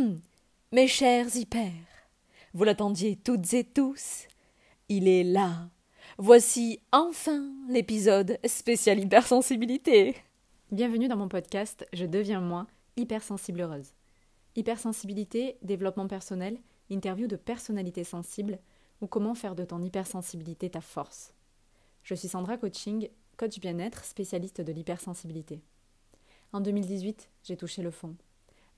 Hum, mes chers hyper, vous l'attendiez toutes et tous. Il est là. Voici enfin l'épisode spécial hypersensibilité. Bienvenue dans mon podcast Je deviens moi, hypersensible heureuse. Hypersensibilité, développement personnel, interview de personnalités sensibles ou comment faire de ton hypersensibilité ta force. Je suis Sandra Coaching, coach bien-être, spécialiste de l'hypersensibilité. En 2018, j'ai touché le fond.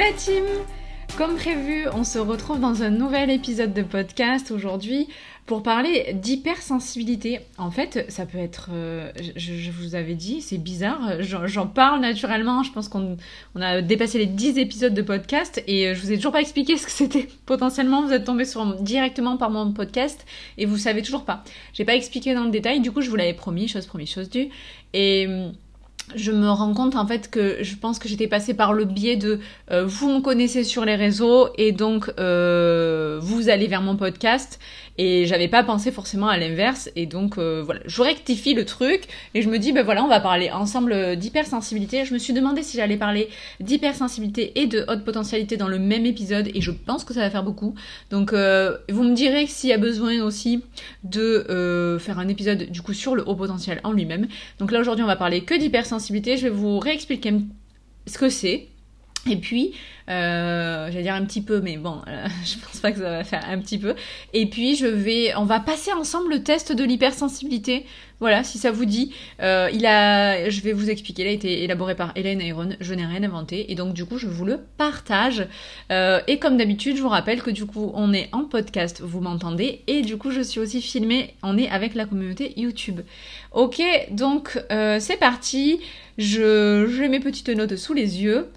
La team Comme prévu, on se retrouve dans un nouvel épisode de podcast aujourd'hui pour parler d'hypersensibilité. En fait, ça peut être, euh, je, vous avais dit, c'est bizarre, j'en parle naturellement, je pense qu'on a dépassé les 10 épisodes de podcast et euh, je vous ai toujours pas expliqué ce que c'était. Potentiellement, vous êtes tombé sur, directement par mon podcast et vous savez toujours pas. J'ai pas expliqué dans le détail, du coup je vous l'avais promis, chose promise, chose due. Et je me rends compte en fait que je pense que j'étais passée par le biais de euh, vous me connaissez sur les réseaux et donc euh, vous allez vers mon podcast et j'avais pas pensé forcément à l'inverse. Et donc euh, voilà. Je rectifie le truc et je me dis ben voilà on va parler ensemble d'hypersensibilité. Je me suis demandé si j'allais parler d'hypersensibilité et de haute potentialité dans le même épisode et je pense que ça va faire beaucoup. Donc vous me direz s'il y a besoin aussi de faire un épisode du coup sur le haut potentiel en lui-même. Donc là aujourd'hui on va parler que d'hypersensibilité. Je vais vous réexpliquer ce que c'est. Et puis, euh, j'allais dire un petit peu, mais bon, euh, je pense pas que ça va faire un petit peu. Et puis, je vais, on va passer ensemble le test de l'hypersensibilité. Voilà, si ça vous dit. Euh, il a, je vais vous expliquer. Il a été élaboré par Hélène Ayron. Je n'ai rien inventé, et donc du coup, je vous le partage. et comme d'habitude, je vous rappelle que du coup, on est en podcast, vous m'entendez, et du coup, je suis aussi filmée. On est avec la communauté YouTube. Ok, donc c'est parti. Je, j'ai mes petites notes sous les yeux.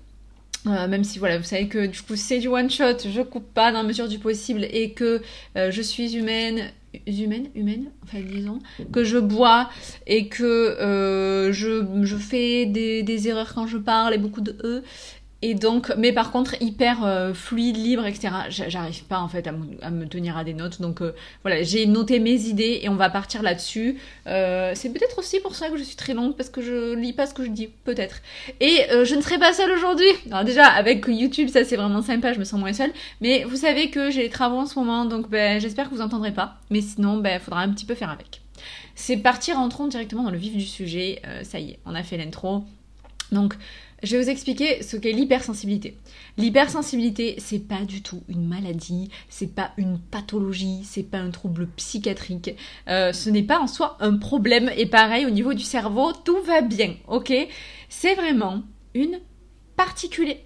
Euh, même si voilà, vous savez que du coup c'est du one shot, je coupe pas dans la mesure du possible et que euh, je suis humaine, humaine, humaine, enfin disons, que je bois et que euh, je, fais des, des, erreurs quand je parle et beaucoup de e et donc, mais par contre, hyper euh, fluide, libre, etc. J'arrive pas en fait à, me tenir à des notes. Donc euh, voilà, j'ai noté mes idées et on va partir là-dessus. Euh, c'est peut-être aussi pour ça que je suis très longue parce que je lis pas ce que je dis, peut-être. Et je ne serai pas seule aujourd'hui. Alors déjà, avec YouTube, ça c'est vraiment sympa, je me sens moins seule. Mais vous savez que j'ai les travaux en ce moment, donc ben, j'espère que vous entendrez pas. Mais sinon, ben, faudra un petit peu faire avec. C'est partir, rentrons directement dans le vif du sujet. ça y est, on a fait l'intro. Donc, je vais vous expliquer ce qu'est l'hypersensibilité. L'hypersensibilité, c'est pas du tout une maladie, c'est pas une pathologie, c'est pas un trouble psychiatrique, euh, ce n'est pas en soi un problème. Et pareil, au niveau du cerveau, tout va bien, ok? C'est vraiment une,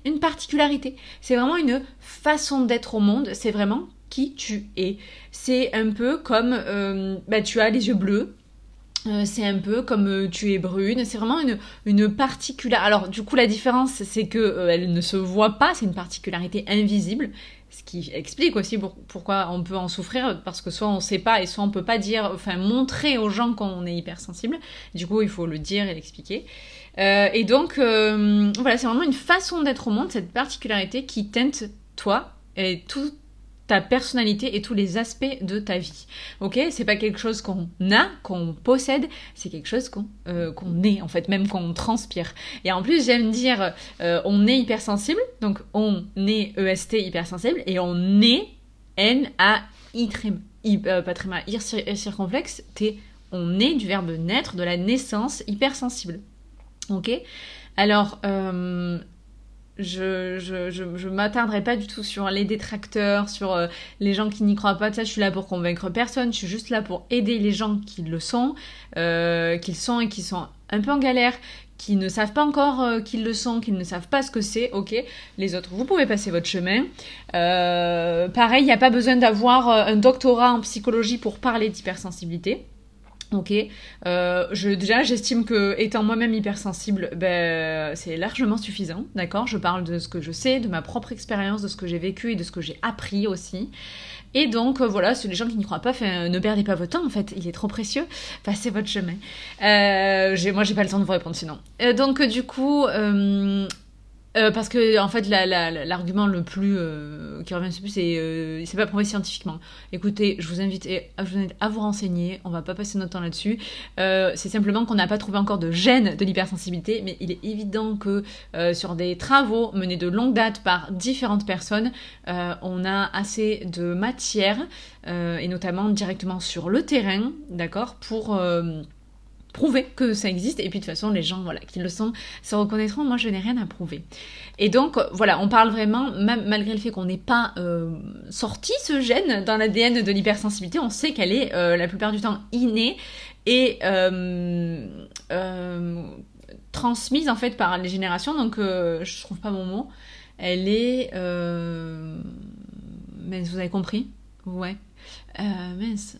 une particularité. C'est vraiment une façon d'être au monde, c'est vraiment qui tu es. C'est un peu comme euh, bah, tu as les yeux bleus, euh, c'est un peu comme euh, tu es brune, c'est vraiment une, une particularité. Alors du coup la différence c'est que euh, elle ne se voit pas, c'est une particularité invisible, ce qui explique aussi pourquoi on peut en souffrir parce que soit on sait pas et soit on peut pas dire, enfin montrer aux gens qu'on est hypersensible. Du coup il faut le dire et l'expliquer. et donc voilà c'est vraiment une façon d'être au monde, cette particularité qui teinte toi et tout ta personnalité et tous les aspects de ta vie. Ok C'est pas quelque chose qu'on a, qu'on possède, c'est quelque chose qu'on euh, est, en fait, même qu'on transpire. Et en plus, j'aime dire, euh, on est hypersensible, donc on est EST hypersensible, et on est N-A-I, euh, pas très mal, circonflexe, T, on est du verbe naître, de la naissance hypersensible. Ok? Alors, euh, je, je, je, m'attarderai pas du tout sur les détracteurs, sur euh, les gens qui n'y croient pas. Ça, je suis là pour convaincre personne. Je suis juste là pour aider les gens qui le sont, euh, qu'ils sont et qui sont un peu en galère, qui ne savent pas encore euh, qu'ils le sont, qui ne savent pas ce que c'est, ok, les autres, vous pouvez passer votre chemin. Euh, pareil, il n'y a pas besoin d'avoir un doctorat en psychologie pour parler d'hypersensibilité. Ok, euh, déjà j'estime que étant moi-même hypersensible, ben, c'est largement suffisant, d'accord? Je parle de ce que je sais, de ma propre expérience, de ce que j'ai vécu et de ce que j'ai appris aussi. Et donc euh, voilà, c'est les gens qui n'y croient pas, ne perdez pas votre temps en fait, il est trop précieux, passez votre chemin. Euh, moi j'ai pas le temps de vous répondre sinon. Donc du coup, euh, parce que en fait l'argument le plus euh, qui revient le plus c'est euh, c'est pas prouvé scientifiquement. Écoutez, je vous invite à, vous, renseigner, on va pas passer notre temps là-dessus. c'est simplement qu'on n'a pas trouvé encore de gène de l'hypersensibilité, mais il est évident que sur des travaux menés de longue date par différentes personnes, on a assez de matière et notamment directement sur le terrain, d'accord, pour prouver que ça existe. Et puis de toute façon, les gens voilà, qui le sont se reconnaîtront. Moi, je n'ai rien à prouver. Et donc, voilà, on parle vraiment, même malgré le fait qu'on n'ait pas euh, sorti ce gène dans l'ADN de l'hypersensibilité, on sait qu'elle est euh, la plupart du temps innée et euh, transmise en fait par les générations. Donc, je trouve pas mon mot. Elle est. Mais vous avez compris? Ouais. Euh,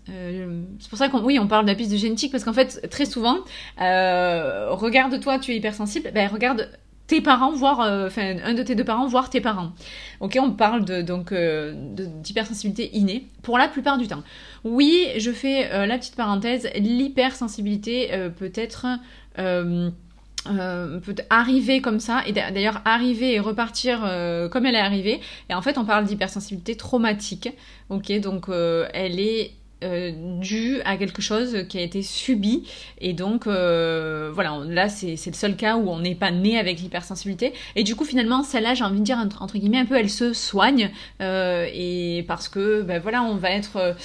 euh, c'est pour ça qu'on oui, on parle de la piste de génétique parce qu'en fait, très souvent, euh, regarde-toi, tu es hypersensible, ben regarde tes parents, voire enfin un de tes deux parents, voire tes parents. Ok, on parle de donc d'hypersensibilité innée pour la plupart du temps. Oui, je fais la petite parenthèse, l'hypersensibilité peut être euh, peut arriver comme ça, et d'ailleurs arriver et repartir euh, comme elle est arrivée. Et en fait, on parle d'hypersensibilité traumatique. Ok, donc euh, elle est due à quelque chose qui a été subi. Et donc, voilà, là, c'est le seul cas où on n'est pas né avec l'hypersensibilité. Et du coup, finalement, celle-là, j'ai envie de dire, entre, guillemets, un peu, elle se soigne. et parce que, ben voilà, on va être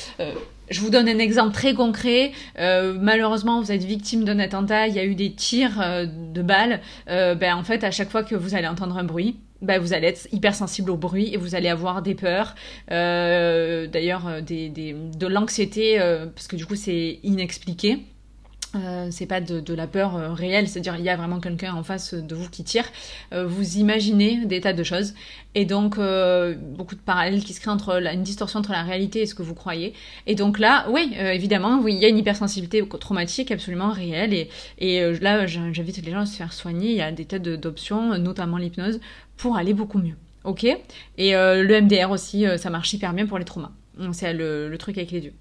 je vous donne un exemple très concret. Euh, malheureusement, vous êtes victime d'un attentat, il y a eu des tirs euh, de balles. Euh, ben, en fait, à chaque fois que vous allez entendre un bruit, ben, vous allez être hypersensible au bruit et vous allez avoir des peurs, d'ailleurs de l'anxiété, parce que du coup c'est inexpliqué. Euh, c'est pas de, la peur euh, réelle, c'est-à-dire il y a vraiment quelqu'un en face de vous qui tire. Euh, vous imaginez des tas de choses et donc beaucoup de parallèles qui se créent entre une distorsion entre la réalité et ce que vous croyez. Et donc là, oui, évidemment, oui, il y a une hypersensibilité traumatique absolument réelle et, là, j'invite les gens à se faire soigner. Il y a des tas d'options, notamment l'hypnose, pour aller beaucoup mieux. Ok? Et le MDR aussi, ça marche hyper bien pour les traumas. C'est le truc avec les yeux.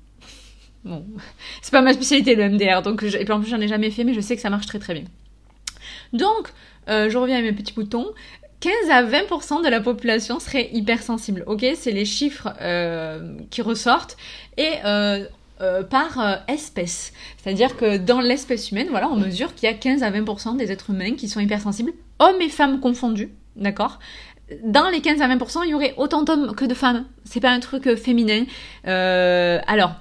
Bon, c'est pas ma spécialité le MDR, donc et puis en plus j'en ai jamais fait, mais je sais que ça marche très très bien. Donc, euh, je reviens à mes petits boutons. 15 à 20% de la population serait hypersensible, ok? C'est les chiffres euh, qui ressortent et euh, par espèce. C'est-à-dire que dans l'espèce humaine, voilà, on mesure qu'il y a 15 à 20% des êtres humains qui sont hypersensibles, hommes et femmes confondus, d'accord? Dans les 15 à 20%, il y aurait autant d'hommes que de femmes. C'est pas un truc féminin. alors,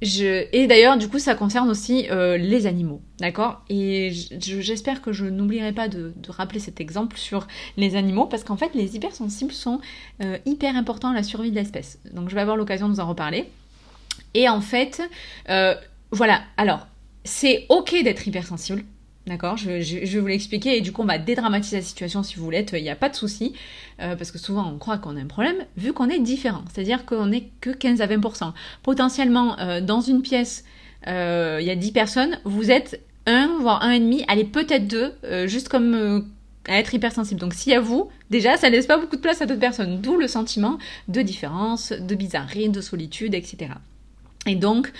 et d'ailleurs, du coup, ça concerne aussi euh, les animaux, d'accord? Et j'espère que je n'oublierai pas de, rappeler cet exemple sur les animaux, parce qu'en fait, les hypersensibles sont euh, hyper importants à la survie de l'espèce. Donc, je vais avoir l'occasion de vous en reparler. Et en fait, euh, voilà, alors, c'est ok d'être hypersensible, D'accord je, vais vous l'expliquer et du coup on va dédramatiser la situation si vous voulez, il n'y a pas de souci, euh, parce que souvent on croit qu'on a un problème, vu qu'on est différent, c'est-à-dire qu'on n'est que 15 à 20%. Potentiellement, euh, dans une pièce, euh, il y a 10 personnes, vous êtes un, voire un et demi, allez peut-être deux, juste comme à être hypersensible. Donc si à vous, déjà, ça laisse pas beaucoup de place à d'autres personnes, d'où le sentiment de différence, de bizarrerie, de solitude, etc. Et donc,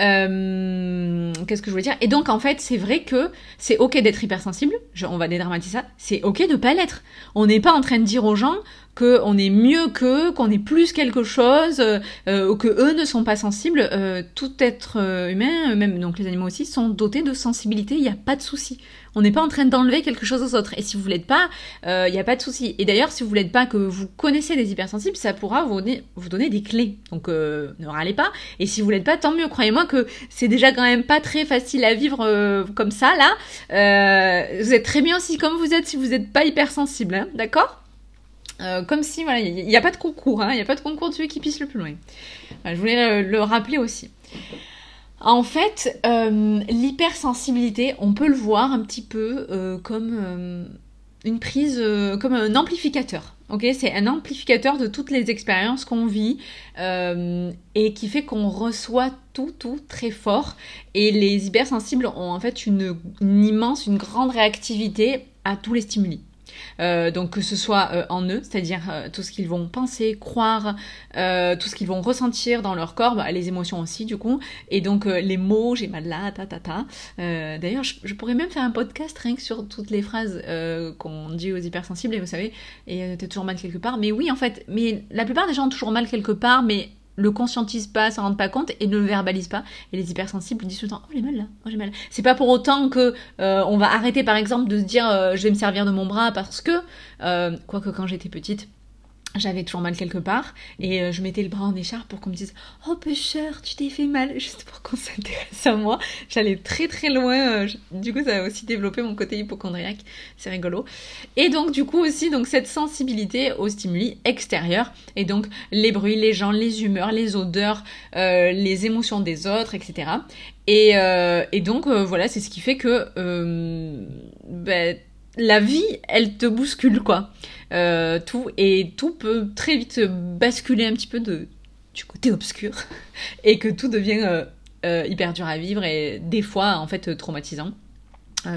euh, qu'est-ce que je voulais dire? Et donc, en fait, c'est vrai que c'est ok d'être hypersensible. on va dédramatiser ça. C'est ok de pas l'être. On n'est pas en train de dire aux gens qu'on est mieux qu'eux, qu'on est plus quelque chose, euh, ou que eux ne sont pas sensibles. Euh, tout être humain, même donc les animaux aussi, sont dotés de sensibilité. Il n'y a pas de souci. On n'est pas en train d'enlever quelque chose aux autres. Et si vous l'êtes pas, il euh, n'y a pas de souci. Et d'ailleurs, si vous l'êtes pas, que vous connaissez des hypersensibles, ça pourra vous donner, des clés. Donc euh, ne râlez pas. Et si vous l'êtes pas, tant mieux. Croyez-moi que c'est déjà quand même pas très facile à vivre euh, comme ça là. vous êtes très bien aussi comme vous êtes si vous n'êtes pas hypersensible, hein, d'accord? Comme si voilà, il n'y a, pas de concours, hein. il n'y a pas de concours de celui qui pisse le plus loin. je voulais le rappeler aussi. En fait, euh, l'hypersensibilité, on peut le voir un petit peu euh, comme euh, une prise, comme un amplificateur. Ok, c'est un amplificateur de toutes les expériences qu'on vit et qui fait qu'on reçoit tout, tout très fort. Et les hypersensibles ont en fait une immense, une grande réactivité à tous les stimuli. Euh, donc que ce soit euh, en eux, c'est-à-dire euh, tout ce qu'ils vont penser, croire, tout ce qu'ils vont ressentir dans leur corps, bah, les émotions aussi du coup, et donc les mots, j'ai mal là, ta ta ta. D'ailleurs, je, pourrais même faire un podcast rien que sur toutes les phrases qu'on dit aux hypersensibles, et vous savez, et t'as toujours mal quelque part. Mais oui, en fait, mais la plupart des gens ont toujours mal quelque part, mais le conscientisent pas, s'en rendent pas compte et ne le verbalisent pas. Et les hypersensibles disent tout le temps Oh, j'ai mal là, oh, j'ai mal. C'est pas pour autant que euh, on va arrêter par exemple de se dire euh, Je vais me servir de mon bras parce que, euh, quoique quand j'étais petite, j'avais toujours mal quelque part et euh, je mettais le bras en écharpe pour qu'on me dise oh pêcheur tu t'es fait mal! Juste pour qu'on s'intéresse à moi. J'allais très très loin euh, du coup ça a aussi développé mon côté hypochondriaque. C'est rigolo. Et donc du coup aussi donc cette sensibilité aux stimuli extérieurs et donc les bruits les gens les humeurs les odeurs euh, les émotions des autres etc et, donc voilà c'est ce qui fait que ben, la vie, elle te bouscule, quoi. Euh, tout, et tout peut très vite basculer un petit peu de, du côté obscur, et que tout devient euh, euh, hyper dur à vivre, et des fois, en fait, traumatisant.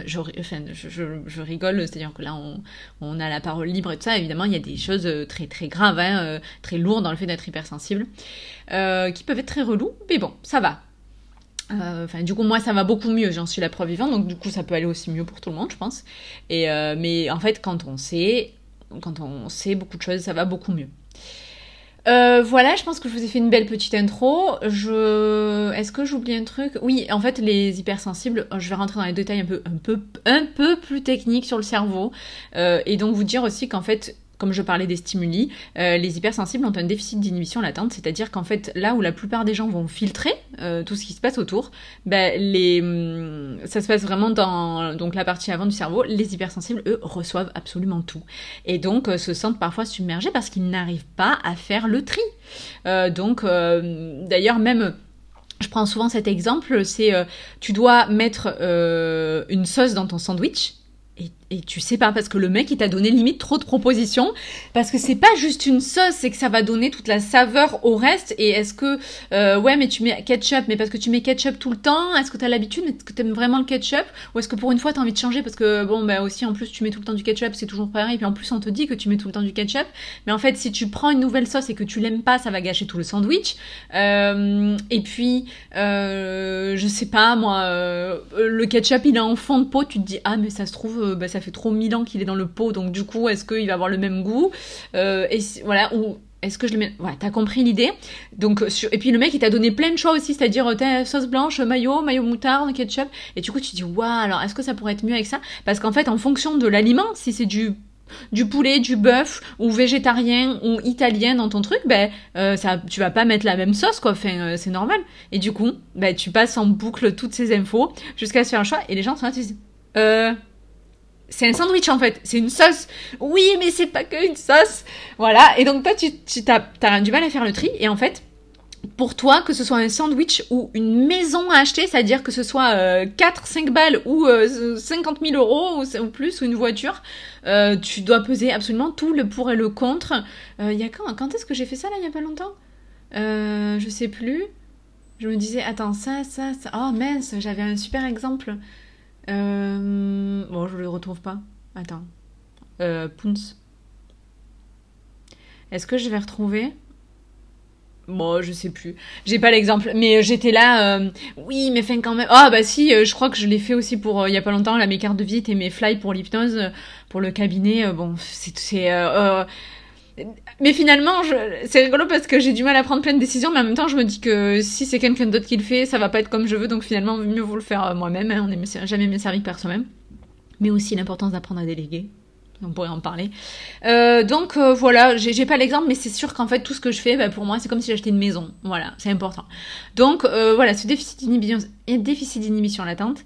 Je, rigole, c'est-à-dire que là, on, on, a la parole libre et tout ça. Évidemment, il y a des choses très très graves, hein, très lourdes dans le fait d'être hypersensible, qui peuvent être très relous, mais bon, ça va euh, du coup, moi, ça va beaucoup mieux. J'en suis la preuve vivante. Donc, du coup, ça peut aller aussi mieux pour tout le monde, je pense. Et euh, mais en fait, quand on sait, quand on sait beaucoup de choses, ça va beaucoup mieux. Euh, voilà, je pense que je vous ai fait une belle petite intro. Je... Est-ce que j'oublie un truc? Oui, en fait, les hypersensibles, je vais rentrer dans les détails un peu, un peu, un peu plus techniques sur le cerveau. et donc vous dire aussi qu'en fait, comme je parlais des stimuli, euh, les hypersensibles ont un déficit d'inhibition latente, c'est-à-dire qu'en fait, là où la plupart des gens vont filtrer euh, tout ce qui se passe autour, ben, les, hum, ça se passe vraiment dans la partie avant du cerveau. Les hypersensibles, eux, reçoivent absolument tout. Et donc, euh, se sentent parfois submergés parce qu'ils n'arrivent pas à faire le tri. donc, d'ailleurs, même... Je prends souvent cet exemple, c'est tu dois mettre une sauce dans ton sandwich, et tu sais pas parce que le mec il t'a donné limite trop de propositions. Parce que c'est pas juste une sauce c'est que ça va donner toute la saveur au reste. Et est-ce que euh, ouais mais tu mets ketchup mais parce que tu mets ketchup tout le temps est-ce que t'as l'habitude? Est-ce que t'aimes vraiment le ketchup? Ou est-ce que pour une fois t'as envie de changer? Parce que bon bah aussi en plus tu mets tout le temps du ketchup c'est toujours pareil. Et puis en plus on te dit que tu mets tout le temps du ketchup. Mais en fait si tu prends une nouvelle sauce et que tu l'aimes pas ça va gâcher tout le sandwich. Euh, et puis euh, je sais pas moi euh, le ketchup il est en fond de pot. Tu te dis ah mais ça se trouve euh, bah, ça fait trop mille ans qu'il est dans le pot, donc du coup, est-ce qu'il va avoir le même goût euh, Et voilà, ou est-ce que je le mets Voilà, t'as compris l'idée. Donc et puis le mec il t'a donné plein de choix aussi, c'est-à-dire euh, sauce blanche, mayo, mayo moutarde, ketchup. Et du coup tu te dis waouh, alors est-ce que ça pourrait être mieux avec ça? Parce qu'en fait en fonction de l'aliment, si c'est du poulet, du bœuf ou végétarien ou italien dans ton truc, ben euh, ça, tu vas pas mettre la même sauce quoi. Enfin, c'est normal. Et du coup, ben tu passes en boucle toutes ces infos jusqu'à se faire un choix. Et les gens sont là, tu dis, euh, c'est un sandwich en fait, c'est une sauce. Oui, mais c'est pas que une sauce. Voilà, et donc toi, tu, tu as, du mal à faire le tri, et en fait, pour toi, que ce soit un sandwich ou une maison à acheter, c'est-à-dire que ce soit euh, 4, 5 balles ou euh, 50 000 euros ou, plus, ou une voiture, euh, tu dois peser absolument tout le pour et le contre. Il euh, y a quand Quand est-ce que j'ai fait ça là, il y a pas longtemps? Je sais plus. Je me disais, attends, ça, ça, ça. Oh mince, j'avais un super exemple. Euh... Bon, je le retrouve pas. Attends. Euh, Pounce. Est-ce que je vais retrouver? Bon, je sais plus. J'ai pas l'exemple, mais j'étais là. Euh, oui, mais fin quand même. Ah bah si, euh, je crois que je l'ai fait aussi pour euh, il y a pas longtemps. Là, mes cartes de visite et mes fly pour l'hypnose pour le cabinet. bon, c'est mais finalement, c'est rigolo parce que j'ai du mal à prendre plein de décisions, mais en même temps, je me dis que si c'est quelqu'un d'autre qui le fait, ça va pas être comme je veux, donc finalement, mieux vaut le faire euh, moi-même. Hein. on n'est jamais mieux servi par soi-même. Mais aussi l'importance d'apprendre à déléguer. On pourrait en parler. Euh, donc euh, voilà, j'ai pas l'exemple, mais c'est sûr qu'en fait tout ce que je fais, bah, pour moi, c'est comme si j'achetais une maison. Voilà, c'est important. Donc voilà, ce déficit d'inhibition latente.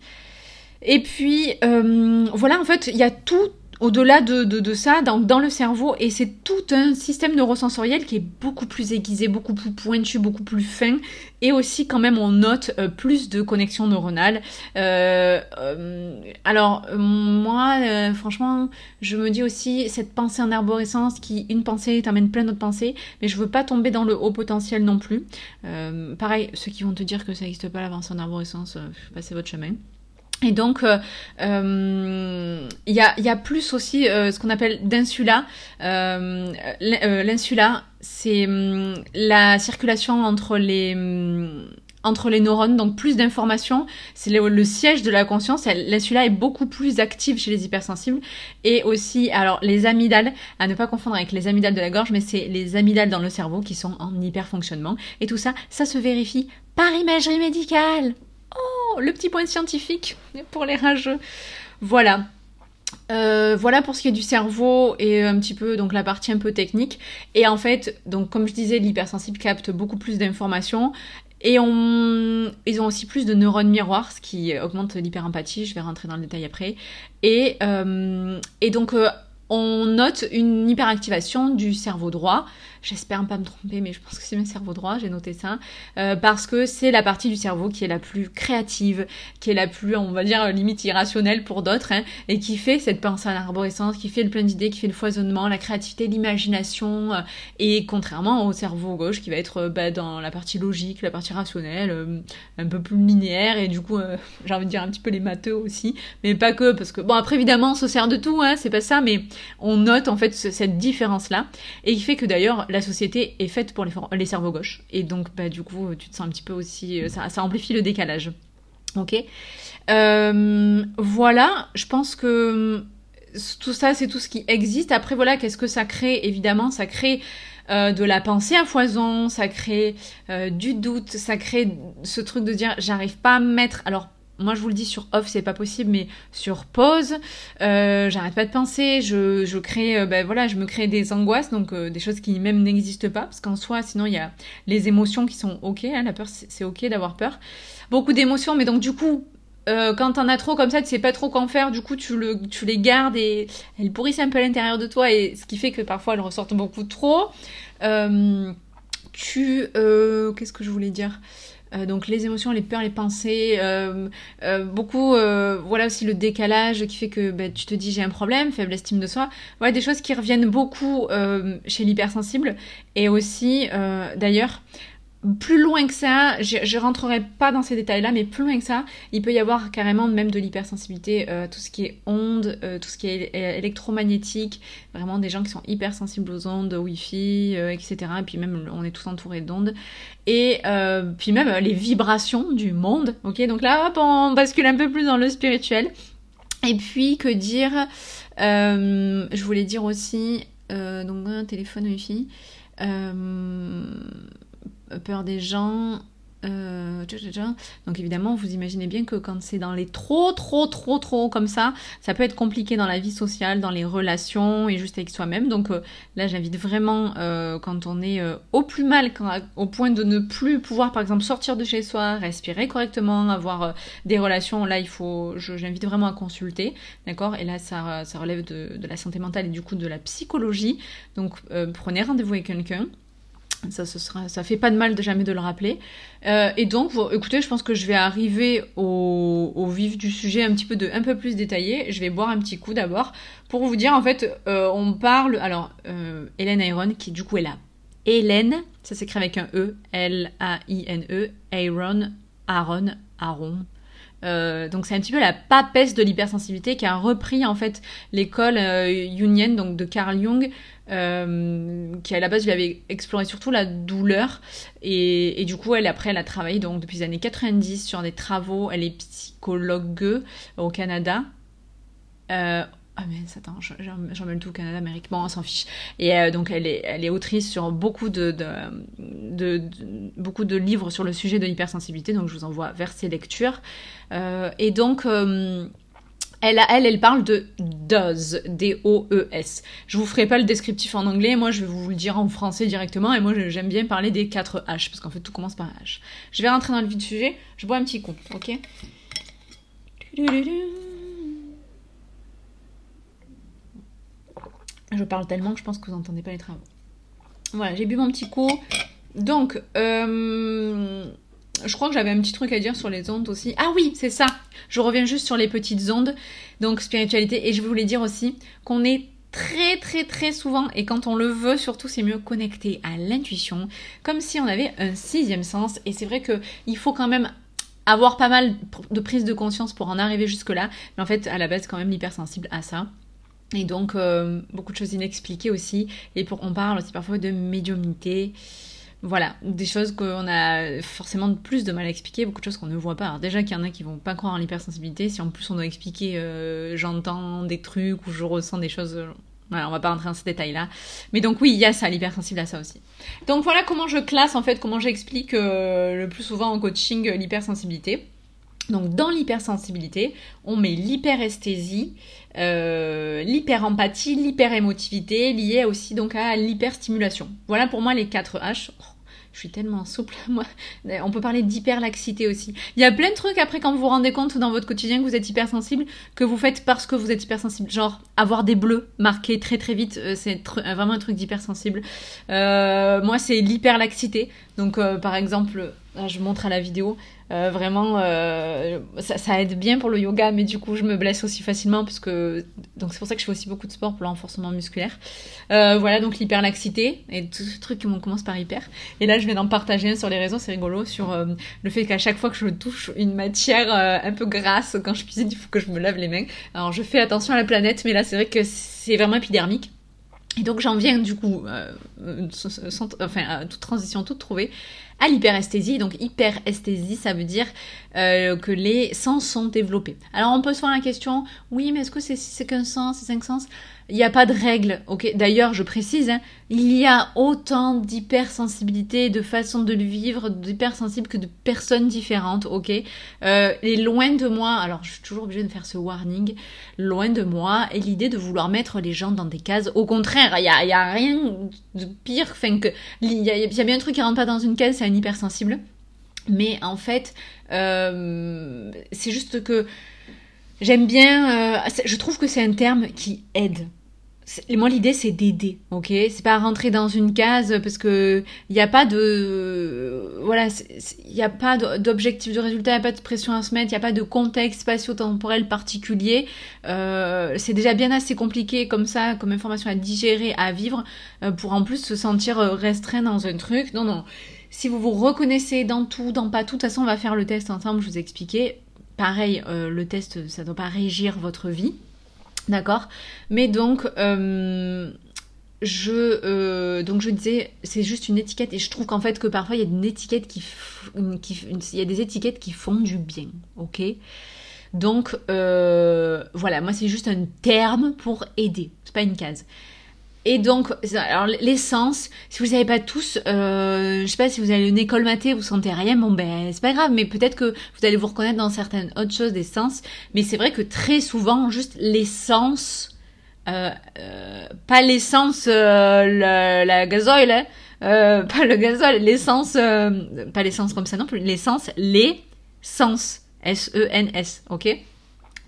Et puis voilà, en fait, il y a tout au-delà de, ça, dans, le cerveau, et c'est tout un système neurosensoriel qui est beaucoup plus aiguisé, beaucoup plus pointu, beaucoup plus fin, et aussi quand même on note euh, plus de connexions neuronales. Euh, euh, alors moi, franchement, je me dis aussi cette pensée en arborescence qui, une pensée t'amène plein d'autres pensées, mais je veux pas tomber dans le haut potentiel non plus. pareil, ceux qui vont te dire que ça n'existe pas l'avancée en arborescence, passez votre chemin. Et donc, il euh, y, a, y, a, plus aussi euh, ce qu'on appelle d'insula. Euh, L'insula, c'est hum, la circulation entre les, hum, entre les neurones, donc plus d'informations. C'est le, siège de la conscience. L'insula est beaucoup plus active chez les hypersensibles. Et aussi, alors, les amygdales, à ne pas confondre avec les amygdales de la gorge, mais c'est les amygdales dans le cerveau qui sont en hyperfonctionnement. Et tout ça, ça se vérifie par imagerie médicale. Oh, le petit point scientifique pour les rageux. Voilà. Euh, voilà pour ce qui est du cerveau et un petit peu donc la partie un peu technique. Et en fait, donc comme je disais, l'hypersensible capte beaucoup plus d'informations et on... ils ont aussi plus de neurones miroirs, ce qui augmente l'hyperempathie. Je vais rentrer dans le détail après. Et, euh, donc euh, on note une hyperactivation du cerveau droit J'espère pas me tromper, mais je pense que c'est mon cerveau droit, j'ai noté ça. Euh, parce que c'est la partie du cerveau qui est la plus créative, qui est la plus, on va dire, limite irrationnelle pour d'autres, hein, et qui fait cette pensée en arborescence, qui fait le plein d'idées, qui fait le foisonnement, la créativité, l'imagination, euh, et contrairement au cerveau gauche qui va être euh, bah, dans la partie logique, la partie rationnelle, un peu plus linéaire, et du coup, j'ai envie de dire un petit peu les matheux aussi, mais pas que, parce que, bon, après évidemment, on se sert de tout, hein, c'est pas ça, mais on note en fait cette différence-là, et qui fait que d'ailleurs, la société est faite pour les, cerveaux gauches. Et donc, bah, du coup, tu te sens un petit peu aussi. Euh, ça, amplifie le décalage. Ok euh, Voilà, je pense que tout ça, c'est tout ce qui existe. Après, voilà, qu'est-ce que ça crée? Évidemment, ça crée. Euh, de la pensée à foison, ça crée du doute, ça crée ce truc de dire j'arrive pas à me mettre. Alors moi je vous le dis sur off c'est pas possible mais sur pause euh, j'arrête pas de penser. Je, crée euh, ben je me crée des angoisses donc euh, des choses qui même n'existent pas parce qu'en soi sinon il y a les émotions qui sont ok hein, la peur c'est ok d'avoir peur. Beaucoup d'émotions mais donc du coup quand t'en as trop comme ça, tu sais pas trop qu'en faire, du coup tu, le, tu les gardes et elles pourrissent un peu à l'intérieur de toi et ce qui fait que parfois elles ressortent beaucoup trop. tu... Qu'est-ce que je voulais dire? Euh, donc les émotions, les peurs, les pensées, euh, euh, beaucoup, voilà aussi le décalage qui fait que bah, tu te dis j'ai un problème, faible estime de soi, voilà des choses qui reviennent beaucoup chez l'hypersensible. Et aussi d'ailleurs plus loin que ça, je, rentrerai pas dans ces détails-là, mais plus loin que ça, il peut y avoir carrément même de l'hypersensibilité, euh, tout ce qui est ondes, euh, tout ce qui est électromagnétique, vraiment des gens qui sont hypersensibles aux ondes, Wi-Fi, euh, etc. Et puis même, on est tous entourés d'ondes. Et puis même les vibrations du monde, ok? Donc là, hop, on bascule un peu plus dans le spirituel. Et puis, que dire Je voulais dire aussi, donc un téléphone Wi-Fi. Euh, peur des gens. Euh, donc évidemment, vous imaginez bien que quand c'est dans les trop, trop, trop, trop comme ça, ça peut être compliqué dans la vie sociale, dans les relations et juste avec soi-même. Donc euh, là, j'invite vraiment, euh, quand on est au plus mal, au point de ne plus pouvoir, par exemple, sortir de chez soi, respirer correctement, avoir des relations, là, il faut, j'invite vraiment à consulter, d'accord? Et là, ça, ça relève de, de, la santé mentale et du coup de la psychologie. Donc prenez rendez-vous avec quelqu'un ça, ce sera, ça fait pas de mal de jamais de le rappeler. Euh, et donc, écoutez, je pense que je vais arriver au, vif du sujet un petit peu de, un peu plus détaillé. Je vais boire un petit coup d'abord pour vous dire, en fait, euh, on parle, alors, euh, Hélène Ayron, qui du coup est là. Hélène, ça s'écrit avec un E, L-A-I-N-E, Ayron, Aaron, Aaron, donc c'est un petit peu la papesse de l'hypersensibilité qui a repris en fait l'école euh, donc de Carl Jung euh, qui à la base lui avait exploré surtout la douleur. Et, du coup elle après elle a travaillé donc depuis les années 90 sur des travaux. Elle est psychologue au Canada. Euh, ah mais attends, mets tout au Canada, Amérique, bon on s'en fiche. Et euh, donc elle est, elle est autrice sur beaucoup de, de, beaucoup de livres sur le sujet de l'hypersensibilité, donc je vous envoie vers ses lectures. et donc elle, elle, elle parle de does, D-O-E-S. Je vous ferai pas le descriptif en anglais, moi je vais vous le dire en français directement, et moi j'aime bien parler des 4 H, parce qu'en fait tout commence par H. Je vais rentrer dans le vif du sujet, je bois un petit coup, ok? Je parle tellement que je pense que vous n'entendez pas les travaux. Voilà, j'ai bu mon petit coup. Donc, euh, je crois que j'avais un petit truc à dire sur les ondes aussi. Ah oui, c'est ça. Je reviens juste sur les petites ondes. Donc, spiritualité. Et je voulais dire aussi qu'on est très très très souvent, et quand on le veut surtout, c'est mieux connecté à l'intuition, comme si on avait un sixième sens. Et c'est vrai qu'il faut quand même avoir pas mal de prise de conscience pour en arriver jusque-là. Mais en fait, à la base, quand même hypersensible à ça. Et donc, euh, beaucoup de choses inexpliquées aussi. Et pour, on parle aussi parfois de médiumnité. Voilà, des choses qu'on a forcément plus de mal à expliquer, beaucoup de choses qu'on ne voit pas. Alors déjà qu'il y en a qui vont pas croire en l'hypersensibilité, si en plus on doit expliquer euh, j'entends des trucs ou je ressens des choses, euh, voilà, on va pas rentrer dans ces détails-là. Mais donc oui, il y a ça, l'hypersensible à ça aussi. Donc voilà comment je classe en fait, comment j'explique le plus souvent en coaching l'hypersensibilité. Donc dans l'hypersensibilité, on met l'hyperesthésie, euh, l'hyperempathie, l'hyperémotivité liée aussi donc à l'hyperstimulation. Voilà pour moi les 4 H. Oh, je suis tellement souple, moi. On peut parler d'hyperlaxité aussi. Il y a plein de trucs après quand vous vous rendez compte dans votre quotidien que vous êtes hypersensible, que vous faites parce que vous êtes hypersensible. Genre avoir des bleus marqués très très vite, euh, c'est vraiment un truc d'hypersensible. Euh, moi c'est l'hyperlaxité. Donc euh, par exemple, je montre à la vidéo, euh, vraiment, euh, ça, aide bien pour le yoga, mais du coup, je me blesse aussi facilement parce que donc c'est pour ça que je fais aussi beaucoup de sport pour le renforcement musculaire. Euh, voilà, donc l'hyperlaxité et tout ce truc qui commence par hyper. Et là, je vais en partager un sur les réseaux, c'est rigolo, sur le fait qu'à chaque fois que je touche une matière un peu grasse quand je cuisine, il faut que je me lave les mains. Alors, je fais attention à la planète, mais là, c'est vrai que c'est vraiment épidermique. Et donc j'en viens du coup, enfin, toute transition toute trouvée, à l'hyperesthésie. Donc hyperesthésie, ça veut dire euh, que les sens sont développés. Alors on peut se poser la question, oui, mais est-ce que c'est qu'un sens, c'est cinq sens? Il n'y a pas de règle, D'ailleurs, je précise, hein, il y a autant d'hypersensibilité, de façons de le vivre, d'hypersensibles que de personnes différentes, euh, Et loin de moi, alors je suis toujours obligée de faire ce warning, loin de moi, et l'idée de vouloir mettre les gens dans des cases. Au contraire, il n'y a, y a, rien de pire. Il y, a bien un truc qui rentre pas dans une case, c'est hypersensible. Mais en fait, euh, c'est juste que J'aime bien, euh, je trouve que c'est un terme qui aide. Moi, l'idée, c'est d'aider, ok? C'est pas rentrer dans une case parce que il n'y a pas de, voilà, il n'y a pas d'objectif de résultat, il n'y a pas de pression à se mettre, il n'y a pas de contexte spatio-temporel particulier. Euh, c'est déjà bien assez compliqué comme ça, comme information à digérer, à vivre, pour en plus se sentir restreint dans un truc. Non, non. Si vous vous reconnaissez dans tout, dans pas tout, de toute façon, on va faire le test ensemble, je vous expliquer pareil, euh, le test, ça ne doit pas régir votre vie. D'accord? Mais donc, euh, je, euh, donc je disais, c'est juste une étiquette et je trouve qu'en fait que parfois il y a une étiquette qui, y a des étiquettes qui font du bien, ok? Donc voilà, moi c'est juste un terme pour aider, c'est pas une case. Et donc, alors l'essence, si vous savez pas tous, euh, je sais pas si vous avez une école maté, vous sentez rien, bon ben c'est pas grave, mais peut-être que vous allez vous reconnaître dans certaines autres choses d'essence. Mais c'est vrai que très souvent, juste l'essence, euh, euh, pas l'essence, euh, la, la hein, euh, pas le gazole, l'essence, euh, pas l'essence comme ça non plus, l'essence, les sens, S-E-N-S, ok,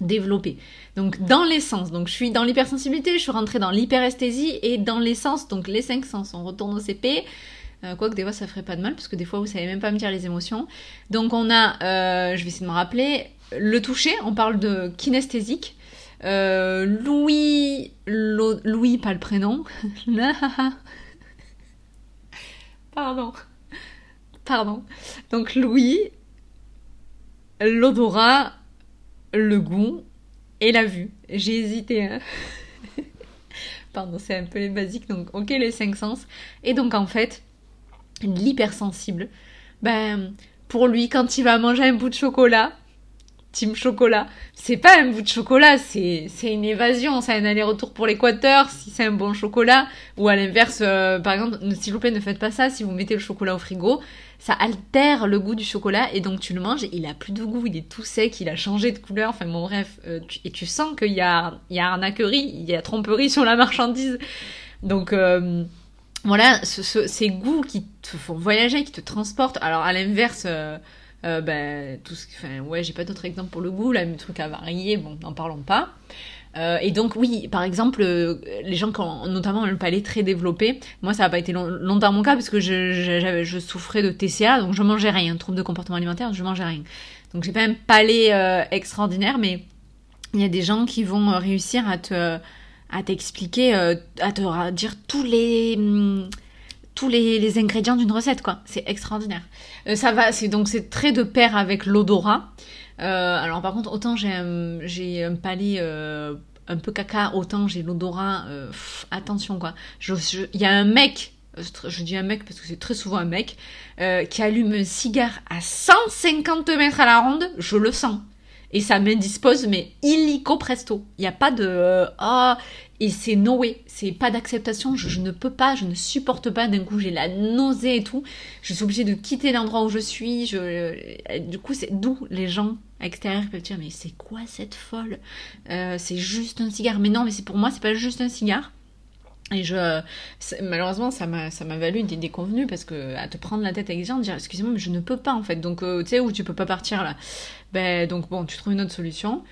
développé. Donc dans l'essence, donc je suis dans l'hypersensibilité, je suis rentrée dans l'hyperesthésie et dans l'essence, donc les cinq sens. On retourne au CP. Euh, quoique des fois ça ferait pas de mal parce que des fois vous savez même pas me dire les émotions. Donc on a, euh, je vais essayer de me rappeler, le toucher, on parle de kinesthésique. Euh, Louis, Louis, pas le prénom. Pardon. Pardon. Donc Louis, l'odorat, le goût, et la vue. J'ai hésité. Hein. Pardon, c'est un peu les basiques. Donc, ok, les cinq sens. Et donc, en fait, l'hypersensible, ben, pour lui, quand il va manger un bout de chocolat, team chocolat, c'est pas un bout de chocolat, c'est, une évasion, c'est un aller-retour pour l'équateur, si c'est un bon chocolat, ou à l'inverse, euh, par exemple, s'il vous plaît, ne faites pas ça, si vous mettez le chocolat au frigo, ça altère le goût du chocolat et donc tu le manges, il a plus de goût, il est tout sec, il a changé de couleur, enfin bon bref, euh, et tu sens qu'il y a, il y a arnaquerie, il y a tromperie sur la marchandise. Donc euh, voilà, ces goûts qui te font voyager, qui te transportent. Alors à l'inverse, ben, tout ce, enfin ouais, j'ai pas d'autres exemples pour le goût, là, mes trucs à varier, bon, n'en parlons pas. Euh, et donc oui, par exemple, euh, les gens qui ont notamment le palais très développé, moi ça n'a pas été longtemps mon cas parce que je, souffrais de TCA, donc je mangeais rien, trouble de comportement alimentaire, je mangeais rien. Donc j'ai pas un palais euh, extraordinaire, mais il y a des gens qui vont réussir à te à t'expliquer, à te dire tous les hum, tous les, les ingrédients d'une recette quoi. C'est extraordinaire. ça va, c'est donc c'est très de pair avec l'odorat. Euh, alors par contre, autant j'ai un, j'ai un palais euh, un peu caca, autant j'ai l'odorat. Euh, attention quoi. Il y a un mec, je dis un mec parce que c'est très souvent un mec, qui allume un cigare à 150 mètres à la ronde, je le sens et ça m'indispose, mais illico presto. Il n'y a pas de ah et c'est no way, c'est pas d'acceptation. Je, ne peux pas, je ne supporte pas. D'un coup, j'ai la nausée et tout. Je suis obligée de quitter l'endroit où je suis. Je, euh, du coup, c'est d'où les gens extérieurs peuvent dire mais c'est quoi cette folle? Euh, C'est juste un cigare. Mais non, mais c'est pour moi, c'est pas juste un cigare. Et je, malheureusement, ça m'a, m'a valu des déconvenues parce que à te prendre la tête avec les gens, dire excusez-moi, mais je ne peux pas en fait. Donc, euh, tu sais, où tu peux pas partir là. Ben, donc bon, tu trouves une autre solution.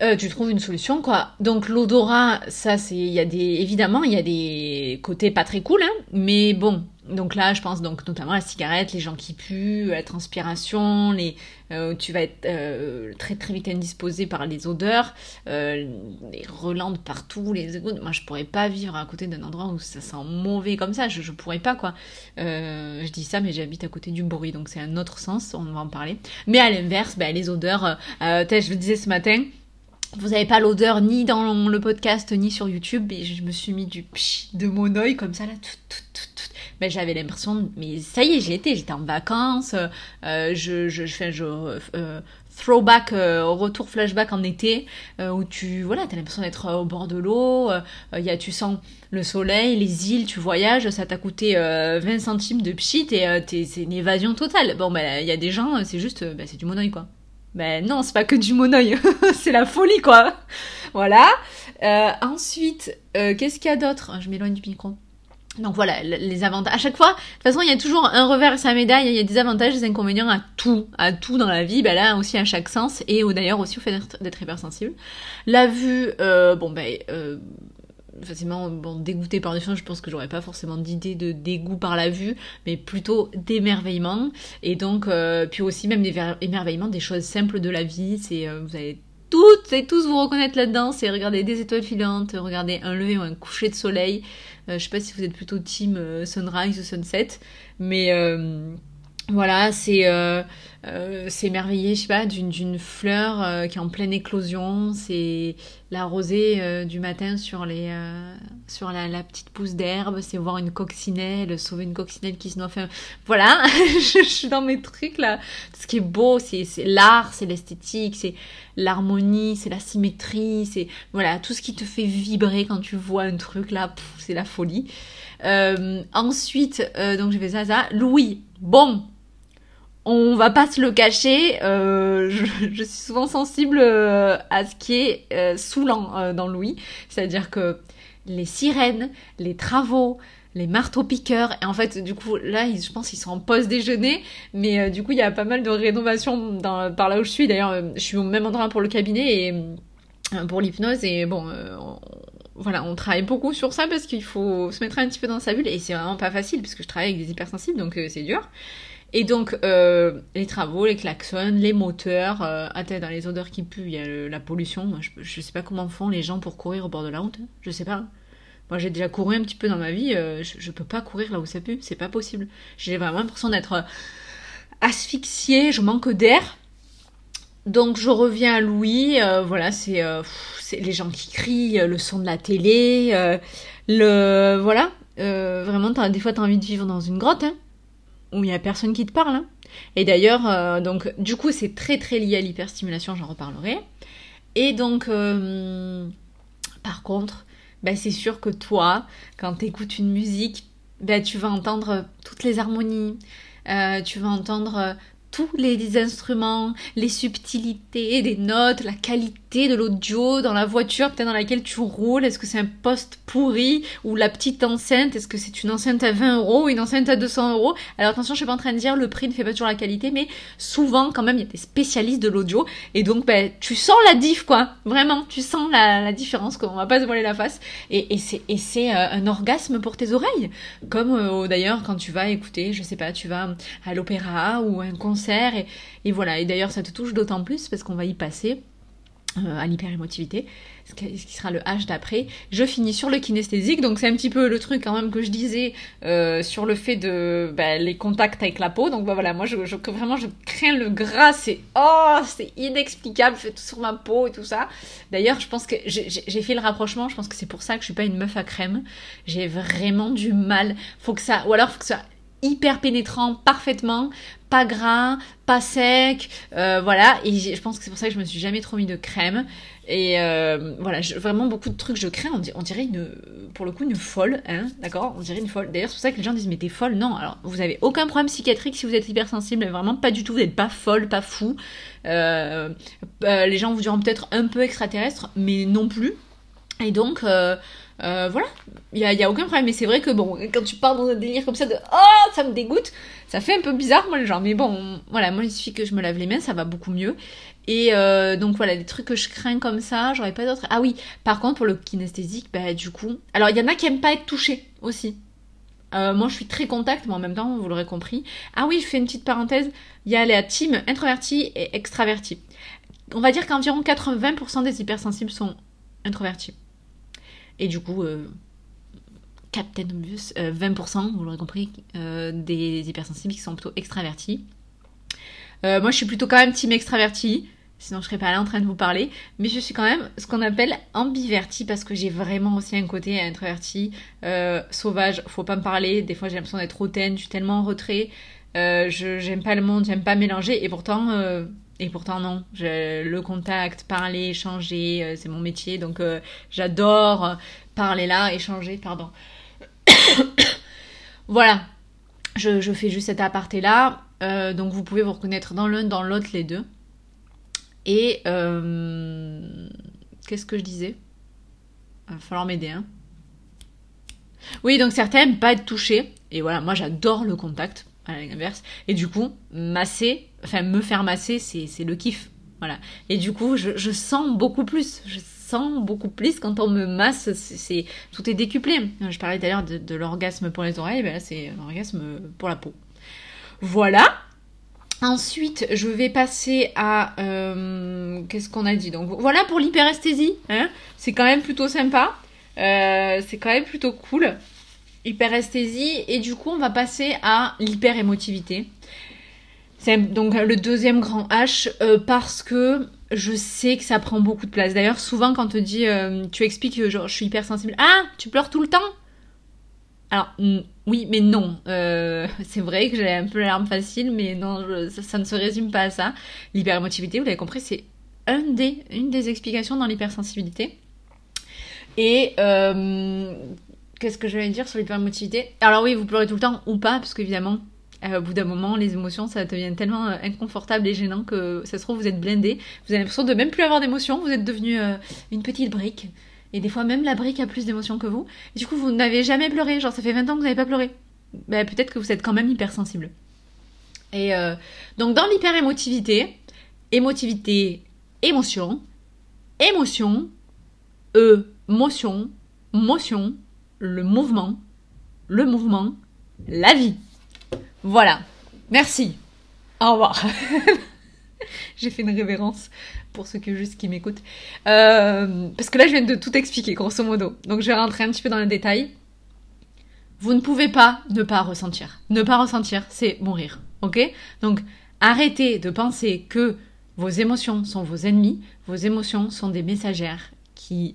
Euh, tu trouves une solution quoi. Donc l'odorat, ça c'est, il y a des, évidemment il y a des côtés pas très cool, hein, mais bon. Donc là, je pense donc notamment la cigarette, les gens qui puent, la transpiration, les, euh, tu vas être euh, très très vite indisposé par les odeurs, les relents partout, les Moi, je pourrais pas vivre à côté d'un endroit où ça sent mauvais comme ça. Je, je pourrais pas quoi. je dis ça, mais j'habite à côté du bruit, donc c'est un autre sens. On va en parler. Mais à l'inverse, ben, les odeurs. je le disais ce matin vous n'avez pas l'odeur ni dans le podcast ni sur YouTube et je me suis mis du pch de mon oeil comme ça là tout, tout, tout, tout. Ben, j'avais l'impression mais ça y est j'y étais j'étais en vacances euh, je, je, fais je, euh, throwback euh, retour flashback en été euh, où tu voilà t'as l'impression d'être au bord de l'eau il y a tu sens le soleil les îles tu voyages ça t'a coûté 20 centimes de pchit et c'est une évasion totale bon ben il y a des gens c'est juste ben, c'est du monoeil quoi ben non, c'est pas que du monoeil, c'est la folie quoi. Voilà. Euh, ensuite, euh, qu'est-ce qu'il y a d'autre? Je m'éloigne du micro. Donc voilà, les avantages. À chaque fois, de toute façon, il y a toujours un revers à sa médaille. Il y a des avantages, des inconvénients à tout, à tout dans la vie. Ben là aussi à chaque sens et d'ailleurs aussi au fait d'être hypersensible. La vue, euh, bon ben, euh, facilement dégoûté par des choses, je pense que j'aurais pas forcément d'idée de dégoût par la vue, mais plutôt d'émerveillement. Et donc, euh, puis aussi même des émerveillements des choses simples de la vie. C'est, euh, vous allez toutes et tous vous reconnaître là-dedans. C'est regarder des étoiles filantes, regarder un lever ou un coucher de soleil. Euh, je sais pas si vous êtes plutôt team sunrise ou sunset, mais voilà, c'est euh, euh, je sais pas, d'une fleur euh, qui est en pleine éclosion. C'est la rosée euh, du matin sur, les, euh, sur la, la, petite pousse d'herbe. C'est voir une coccinelle, sauver une coccinelle qui se noie. Enfin, voilà, je, suis dans mes trucs là. Ce qui est beau, c'est l'art, c'est l'esthétique, c'est l'harmonie, c'est la symétrie, c'est voilà tout ce qui te fait vibrer quand tu vois un truc là. C'est la folie. ensuite, donc j'ai fait ça, ça. Louis, bon on va pas se le cacher, euh, je, suis souvent sensible euh, à ce qui est euh, saoulant dans Louis. C'est-à-dire que les sirènes, les travaux, les marteaux-piqueurs, et en fait, du coup, là, je pense qu'ils sont en pause déjeuner, mais du coup, il y a pas mal de rénovations par là où je suis. D'ailleurs, je suis au même endroit pour le cabinet et pour l'hypnose, et bon, voilà, on travaille beaucoup sur ça parce qu'il faut se mettre un petit peu dans sa bulle, et c'est vraiment pas facile parce que je travaille avec des hypersensibles, donc c'est dur. Et donc, euh, les travaux, les klaxons, les moteurs, euh, dans les odeurs qui puent, il y a la pollution. Moi, je, je sais pas comment font les gens pour courir au bord de la route. Hein. Je sais pas. Moi, j'ai déjà couru un petit peu dans ma vie. Euh, je, je, peux pas courir là où ça pue. C'est pas possible. J'ai vraiment l'impression d'être euh, asphyxiée. Je manque d'air. Donc, je reviens à Louis. Euh, voilà, c'est les gens qui crient, le son de la télé. le Voilà. vraiment, des fois, t'as envie de vivre dans une grotte. Hein où il y a personne qui te parle. Hein. Et d'ailleurs, euh, donc du coup, c'est très très lié à l'hyperstimulation, j'en reparlerai. Et donc, euh, par contre, bah, c'est sûr que toi, quand tu écoutes une musique, bah, tu vas entendre toutes les harmonies, euh, tu vas entendre tous les, instruments, les subtilités des notes, la qualité de l'audio dans la voiture peut-être dans laquelle tu roules Est-ce que c'est un poste pourri ou la petite enceinte? Est-ce que c'est une enceinte à 20 euros ou une enceinte à 200 euros? Alors attention, je suis pas en train de dire le prix ne fait pas toujours la qualité, mais souvent quand même il y a des spécialistes de l'audio et donc ben, tu sens la diff quoi. Vraiment, tu sens la, différence. Quoi. On va pas se voiler la face et, et c'est euh, un orgasme pour tes oreilles. Comme euh, d'ailleurs quand tu vas écouter, je sais pas, tu vas à l'opéra ou à un concert et, et voilà. Et d'ailleurs ça te touche d'autant plus parce qu'on va y passer euh, à l'hyperémotivité, ce qui sera le H d'après. Je finis sur le kinesthésique, donc c'est un petit peu le truc quand même que je disais euh, sur le fait de bah, les contacts avec la peau. Donc bah, voilà, moi je, vraiment je crains le gras, c'est oh c'est inexplicable, je fais tout sur ma peau et tout ça. D'ailleurs, je pense que j'ai fait le rapprochement, je pense que c'est pour ça que je suis pas une meuf à crème. J'ai vraiment du mal. Faut que ça, ou alors faut que ça hyper pénétrant parfaitement, pas gras, pas sec, euh, voilà. Et je pense que c'est pour ça que je me suis jamais trop mis de crème. Et euh, voilà, vraiment beaucoup de trucs je crains. On, dirait pour le coup, une folle, hein, d'accord? On dirait une folle. D'ailleurs, c'est pour ça que les gens disent mais t'es folle? Non, alors vous avez aucun problème psychiatrique si vous êtes hypersensible, vraiment pas du tout. Vous n'êtes pas folle, pas fou. Euh, les gens vous diront peut-être un peu extraterrestre, mais non plus. Et donc, voilà, il n'y a, y a, aucun problème. Mais c'est vrai que bon, quand tu pars dans un délire comme ça de oh, ça me dégoûte, ça fait un peu bizarre, moi, le genre. Mais bon, voilà, moi, il suffit que je me lave les mains, ça va beaucoup mieux. Et euh, donc voilà, des trucs que je crains comme ça, j'aurais pas d'autres. Ah oui, par contre, pour le kinesthésique, bah du coup. Alors, il y en a qui aiment pas être touchés aussi. Euh, moi, je suis très contact, mais en même temps, vous l'aurez compris. Ah oui, je fais une petite parenthèse. Il y a la team introverti et extraverti. On va dire qu'environ 80% des hypersensibles sont introvertis. Et du coup, euh, Captain Obvious, 20%, vous l'aurez compris, euh, des hypersensibles qui sont plutôt extravertis. Euh, moi, je suis plutôt quand même team extraverti, sinon je serais pas là en train de vous parler. Mais je suis quand même ce qu'on appelle ambiverti parce que j'ai vraiment aussi un côté introverti, sauvage. Faut pas me parler. Des fois, j'ai l'impression d'être hautaine. Je suis tellement en retrait. je j'aime pas le monde, j'aime pas mélanger. Et pourtant, et pourtant non, le contact, parler, échanger, euh, c'est mon métier, donc euh, j'adore euh, parler là, échanger, pardon. voilà, je, fais juste cet aparté là, donc vous pouvez vous reconnaître dans l'un, dans l'autre, les deux. Et qu'est-ce que je disais? Il va falloir m'aider, hein. Oui, donc certains n'aiment pas être touchés, et voilà, moi j'adore le contact à l'inverse. Et du coup, masser, enfin me faire masser, c'est le kiff. Voilà. Et du coup, je, je, sens beaucoup plus. Je sens beaucoup plus quand on me masse. C'est tout est décuplé. Je parlais d'ailleurs de, l'orgasme pour les oreilles, ben là c'est l'orgasme pour la peau. Voilà. Ensuite, je vais passer à euh, qu'est-ce qu'on a dit? Donc voilà pour l'hyperesthésie. Hein c'est quand même plutôt sympa. Euh, c'est quand même plutôt cool hyperesthésie et du coup on va passer à l'hyperémotivité. C'est donc le deuxième grand H euh, parce que je sais que ça prend beaucoup de place. D'ailleurs souvent quand on te dit euh, tu expliques que genre, je suis hypersensible, ah tu pleures tout le temps? Alors, oui, mais non. Euh, c'est vrai que j'ai un peu l'alarme facile, mais non, ça, ne se résume pas à ça. L'hyperémotivité, vous l'avez compris, c'est une des explications dans l'hypersensibilité. Et Qu'est-ce que je vais dire sur l'hypermotivité Alors oui, vous pleurez tout le temps ou pas, parce qu'évidemment, euh, au bout d'un moment, les émotions, ça devient tellement euh, inconfortable et gênant que ça se trouve, vous êtes blindé. Vous avez l'impression de même plus avoir d'émotions, vous êtes devenu euh, une petite brique. Et des fois, même la brique a plus d'émotions que vous. Et du coup, vous n'avez jamais pleuré. Genre, ça fait 20 ans que vous n'avez pas pleuré. Ben, peut-être que vous êtes quand même hypersensible. Et donc, dans l'hyperémotivité, émotivité, émotion, émotion, e, motion, motion, le mouvement, le mouvement, la vie. Voilà. Merci. Au revoir. J'ai fait une révérence pour ceux qui juste qui m'écoutent. Euh, parce que là, je viens de tout expliquer, grosso modo. Donc, je vais rentrer un petit peu dans le détail. Vous ne pouvez pas ne pas ressentir. Ne pas ressentir, c'est mourir. Ok? Donc, arrêtez de penser que vos émotions sont vos ennemis. Vos émotions sont des messagères qui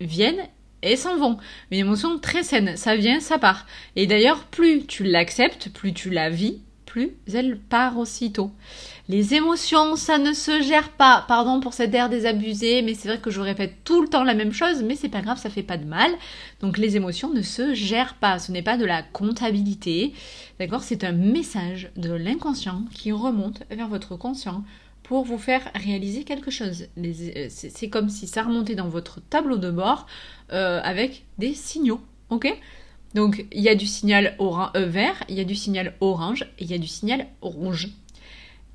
viennent et s'en vont. Une émotion très saine, ça vient, ça part. Et d'ailleurs, plus tu l'acceptes, plus tu la vis, plus elle part aussitôt. Les émotions, ça ne se gère pas. Pardon pour cette air désabusé, mais c'est vrai que je répète tout le temps la même chose, mais c'est pas grave, ça fait pas de mal. Donc les émotions ne se gèrent pas. Ce n'est pas de la comptabilité. D'accord C'est un message de l'inconscient qui remonte vers votre conscient pour vous faire réaliser quelque chose. C'est comme si ça remontait dans votre tableau de bord avec des signaux, ok? Donc il y a du signal vert, il y a du signal orange et il y a du signal rouge.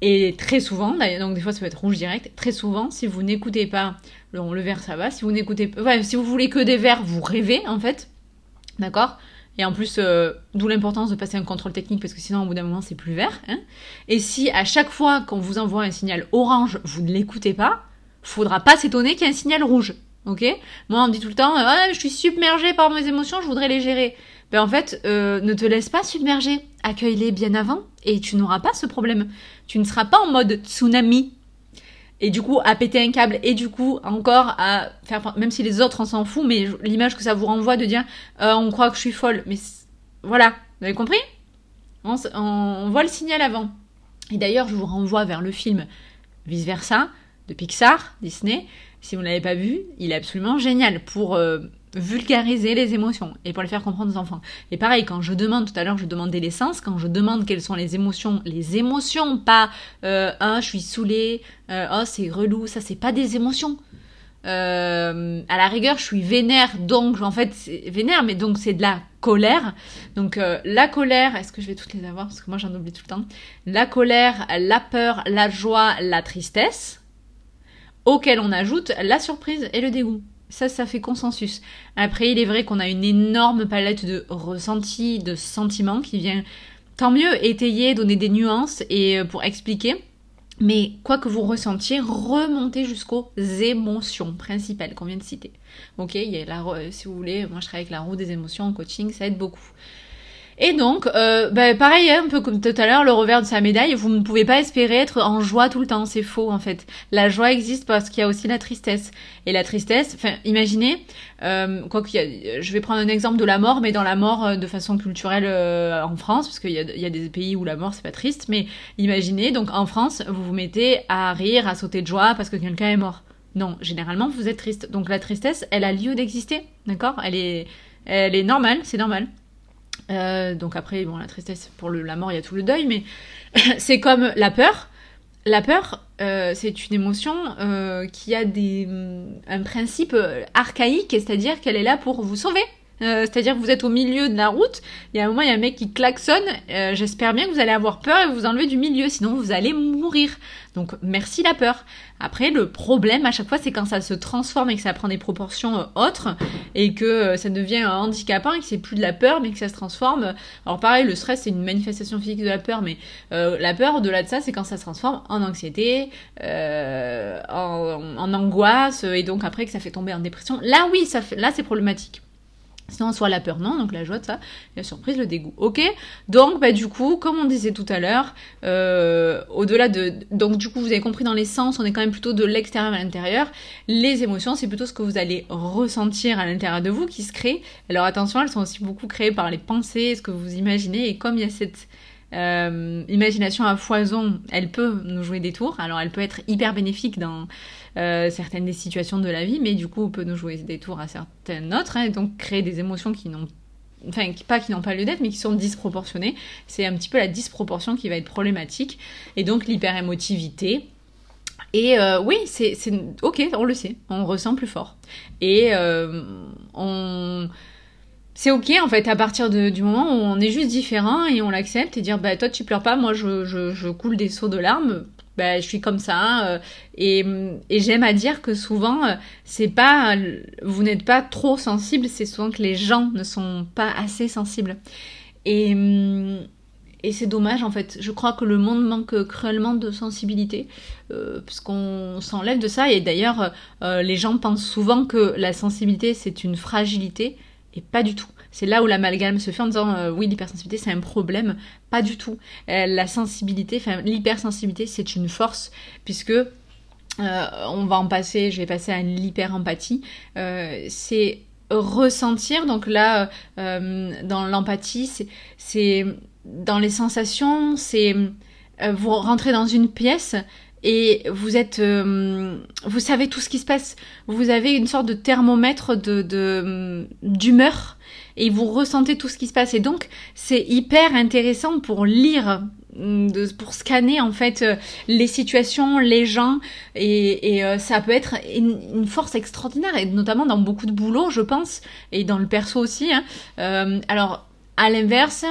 Et très souvent, donc des fois ça peut être rouge direct, très souvent, si vous n'écoutez pas, le, le vert ça va, si vous n'écoutez pas, si vous voulez que des verts, vous rêvez en fait, d'accord? Et en plus, euh, d'où l'importance de passer un contrôle technique parce que sinon, au bout d'un moment, c'est plus vert. Hein et si à chaque fois qu'on vous envoie un signal orange, vous ne l'écoutez pas, faudra pas s'étonner qu'il y ait un signal rouge. Ok Moi, on me dit tout le temps, ah, je suis submergée par mes émotions, je voudrais les gérer. Ben en fait, euh, ne te laisse pas submerger. Accueille-les bien avant et tu n'auras pas ce problème. Tu ne seras pas en mode tsunami. Et du coup, à péter un câble et du coup, encore à faire, même si les autres en s'en foutent, mais l'image que ça vous renvoie de dire, euh, on croit que je suis folle. Mais voilà, vous avez compris? On, on, voit le signal avant. Et d'ailleurs, je vous renvoie vers le film Vice Versa de Pixar, Disney. Si vous ne l'avez pas vu, il est absolument génial pour euh, vulgariser les émotions et pour les faire comprendre aux enfants. Et pareil, quand je demande, tout à l'heure je demandais l'essence, quand je demande quelles sont les émotions, les émotions, pas euh, ah je suis saoulée, euh, oh c'est relou, ça c'est pas des émotions. Euh, à la rigueur, je suis vénère, donc en fait, c'est vénère, mais donc c'est de la colère. Donc euh, la colère, est-ce que je vais toutes les avoir? Parce que moi j'en oublie tout le temps. La colère, la peur, la joie, la tristesse, auquel on ajoute la surprise et le dégoût. Ça, ça fait consensus. Après, il est vrai qu'on a une énorme palette de ressentis, de sentiments qui vient tant mieux étayer, donner des nuances et euh, pour expliquer. Mais quoi que vous ressentiez, remontez jusqu'aux émotions principales qu'on vient de citer. Ok, si vous voulez, moi je travaille avec la roue des émotions en coaching, ça aide beaucoup. Et donc, euh, bah, pareil, hein, un peu comme tout à l'heure, le revers de sa médaille, vous ne pouvez pas espérer être en joie tout le temps, c'est faux en fait. La joie existe parce qu'il y a aussi la tristesse. Et la tristesse, enfin, imaginez, euh, quoi qu'il y a, je vais prendre un exemple de la mort, mais dans la mort euh, de façon culturelle euh, en France, parce qu'il y y a des pays où la mort c'est pas triste, mais imaginez, donc en France, vous vous mettez à rire, à sauter de joie parce que quelqu'un est mort. Non, généralement vous êtes triste. Donc la tristesse, elle a lieu d'exister, d'accord? Elle est, elle est normale, c'est normal. Euh, donc après, bon, la tristesse pour la mort, il y a tout le deuil, mais c'est comme la peur. La peur, euh, c'est une émotion euh, qui a des, un principe archaïque, c'est-à-dire qu'elle est là pour vous sauver. Euh, c'est-à-dire que vous êtes au milieu de la route, il y a un moment, il y a un mec qui klaxonne, euh, j'espère bien que vous allez avoir peur et vous enlever du milieu, sinon vous allez mourir. Donc merci la peur. Après, le problème à chaque fois, c'est quand ça se transforme et que ça prend des proportions euh, autres et que ça devient handicapant et que c'est plus de la peur, mais que ça se transforme. Alors pareil, le stress, c'est une manifestation physique de la peur, mais la peur, au-delà de ça, c'est quand ça se transforme en anxiété, en, en, angoisse, et donc après que ça fait tomber en dépression. Là, oui, ça fait, là, c'est problématique. Sinon, soit la peur, non, donc la joie de ça, la surprise, le dégoût. Ok Donc, bah, du coup, comme on disait tout à l'heure, euh, au-delà de. Donc, du coup, vous avez compris dans les sens, on est quand même plutôt de l'extérieur à l'intérieur. Les émotions, c'est plutôt ce que vous allez ressentir à l'intérieur de vous qui se crée. Alors, attention, elles sont aussi beaucoup créées par les pensées, ce que vous imaginez, et comme il y a cette. Euh, imagination à foison, elle peut nous jouer des tours. Alors, elle peut être hyper bénéfique dans euh, certaines des situations de la vie, mais du coup, on peut nous jouer des tours à certaines autres, hein, et donc créer des émotions qui n'ont enfin pas qui n'ont pas lieu d'être, mais qui sont disproportionnées. C'est un petit peu la disproportion qui va être problématique, et donc l'hyperémotivité. Et euh, oui, c'est ok, on le sait, on ressent plus fort. Et euh, on c'est ok en fait à partir du moment où on est juste différent et on l'accepte et dire bah toi tu pleures pas, moi je, je, je coule des sauts de larmes, bah, je suis comme ça. Euh, et, j'aime à dire que souvent, euh, c'est pas, vous n'êtes pas trop sensible, c'est souvent que les gens ne sont pas assez sensibles. Et, et c'est dommage en fait. Je crois que le monde manque cruellement de sensibilité, euh, parce qu'on s'enlève de ça. Et d'ailleurs, les gens pensent souvent que la sensibilité c'est une fragilité, et pas du tout. C'est là où l'amalgame se fait en disant euh, oui l'hypersensibilité c'est un problème, pas du tout. Euh, la sensibilité, enfin l'hypersensibilité c'est une force puisque euh, on va en passer, je vais passer à l'hyperempathie. c'est ressentir, donc là dans l'empathie c'est dans les sensations, c'est vous rentrez dans une pièce et vous êtes, vous savez tout ce qui se passe. Vous avez une sorte de thermomètre de d'humeur et vous ressentez tout ce qui se passe. Et donc, c'est hyper intéressant pour lire mm, pour scanner en fait euh, les situations, les gens et, euh, ça peut être une, force extraordinaire et notamment dans beaucoup de boulot je pense et dans le perso aussi. Hein. Euh, alors à l'inverse,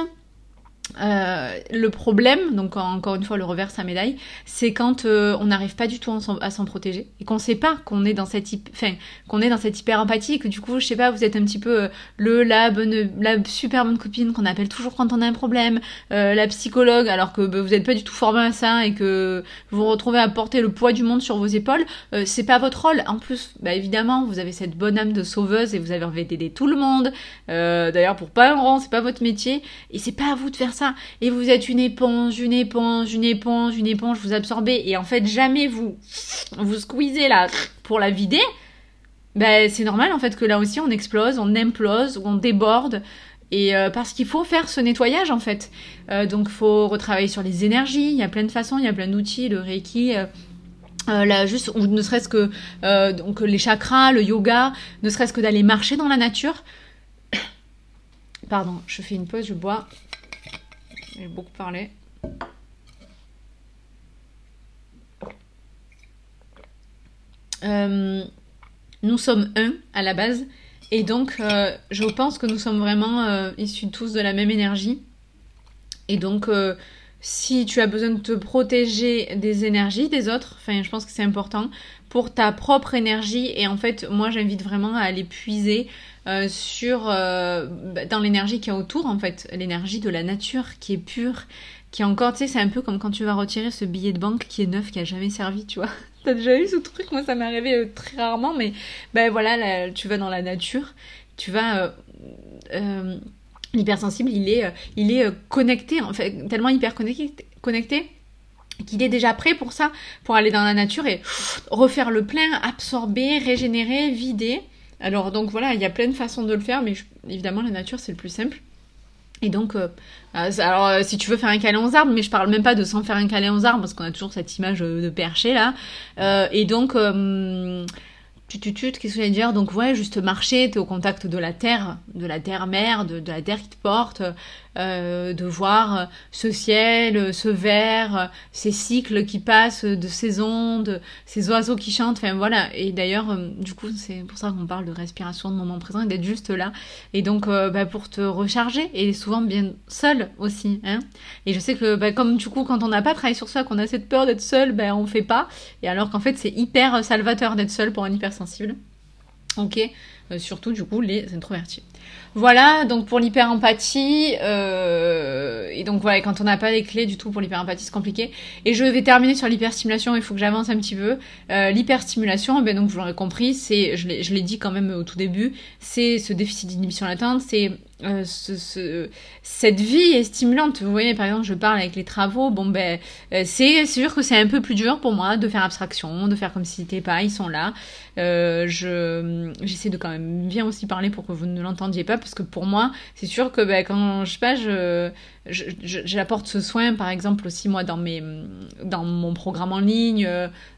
euh, le problème, donc encore une fois le revers sa médaille, c'est quand euh, on n'arrive pas du tout à s'en protéger et qu'on sait pas qu'on est dans cette enfin qu'on est dans hyper empathie que du coup je sais pas vous êtes un petit peu euh, le la bonne la super bonne copine qu'on appelle toujours quand on a un problème, la psychologue alors que bah, vous n'êtes pas du tout formé à ça et que vous vous retrouvez à porter le poids du monde sur vos épaules, c'est pas votre rôle. En plus, bah, évidemment vous avez cette bonne âme de sauveuse et vous avez envie d'aider tout le monde. D'ailleurs pour pas un rang c'est pas votre métier et c'est pas à vous de faire et vous êtes une éponge, une éponge, une éponge, une éponge, vous absorbez et en fait jamais vous vous squeezez là pour la vider, ben c'est normal en fait que là aussi on explose, on implose, on déborde et euh, parce qu'il faut faire ce nettoyage en fait. Euh, donc faut retravailler sur les énergies, il y a plein de façons, il y a plein d'outils, le reiki. Euh là, juste ou ne serait-ce que donc les chakras, le yoga, ne serait-ce que d'aller marcher dans la nature. Pardon, je fais une pause, je bois. J'ai beaucoup parlé. Euh, nous sommes un à la base. Et donc euh, je pense que nous sommes vraiment euh, issus tous de la même énergie. Et donc si tu as besoin de te protéger des énergies des autres, enfin je pense que c'est important pour ta propre énergie. Et en fait moi j'invite vraiment à aller puiser euh, sur euh, bah, dans l'énergie qui est autour en fait, l'énergie de la nature qui est pure, qui est encore, tu sais, c'est un peu comme quand tu vas retirer ce billet de banque qui est neuf, qui a jamais servi, tu vois. T'as déjà eu ce truc? Moi, ça m'est arrivé euh, très rarement, mais ben voilà, tu vas dans la nature, tu vas l'hypersensible, il est, il est connecté, en fait, tellement hyper connecté, connecté qu'il est déjà prêt pour ça, pour aller dans la nature et refaire le plein, absorber, régénérer, vider. Alors donc voilà, il y a plein de façons de le faire, mais évidemment la nature c'est le plus simple. Et donc, euh, euh, alors euh, si tu veux faire un câlin aux arbres, mais je parle même pas de sans faire un câlin aux arbres parce qu'on a toujours cette image de perché là. et donc tu, tu, tu, qu'est-ce que j'allais dire? Donc ouais, juste marcher, t'es au contact de la terre, de la terre-mère, de, de, la terre qui te porte, euh, de voir ce ciel, ce vert, ces cycles qui passent de saisons, de ces oiseaux qui chantent, enfin voilà. Et d'ailleurs, euh, du coup, c'est pour ça qu'on parle de respiration, de moment présent, et d'être juste là. Et donc, euh, bah, pour te recharger, et souvent bien seul aussi. Hein et je sais que bah, comme du coup, quand on n'a pas travaillé sur ça, qu'on a cette peur d'être seul, ben on fait pas. Et alors qu'en fait, c'est hyper salvateur d'être seul pour un hyper sensible. Ok, euh, surtout du coup les introvertis. Voilà, donc pour l'hyper-empathie, euh, et donc voilà, quand on n'a pas les clés du tout pour l'hyper-empathie, c'est compliqué. Et je vais terminer sur l'hyperstimulation, il faut que j'avance un petit peu. Euh, l'hyperstimulation, ben donc vous l'aurez compris, c'est, je l'ai dit quand même au tout début, c'est ce déficit d'inhibition latente, c'est euh, ce, cette vie stimulante. Vous voyez, par exemple, je parle avec les travaux. Bon, ben, euh, c'est sûr que c'est un peu plus dur pour moi de faire abstraction, de faire comme si c'était pas, ils sont là. Je, j'essaie de quand même bien aussi parler pour que vous ne l'entendiez pas, parce que pour moi, c'est sûr que ben, quand je sais pas, je, j'apporte ce soin, par exemple, aussi moi dans mes, dans mon programme en ligne,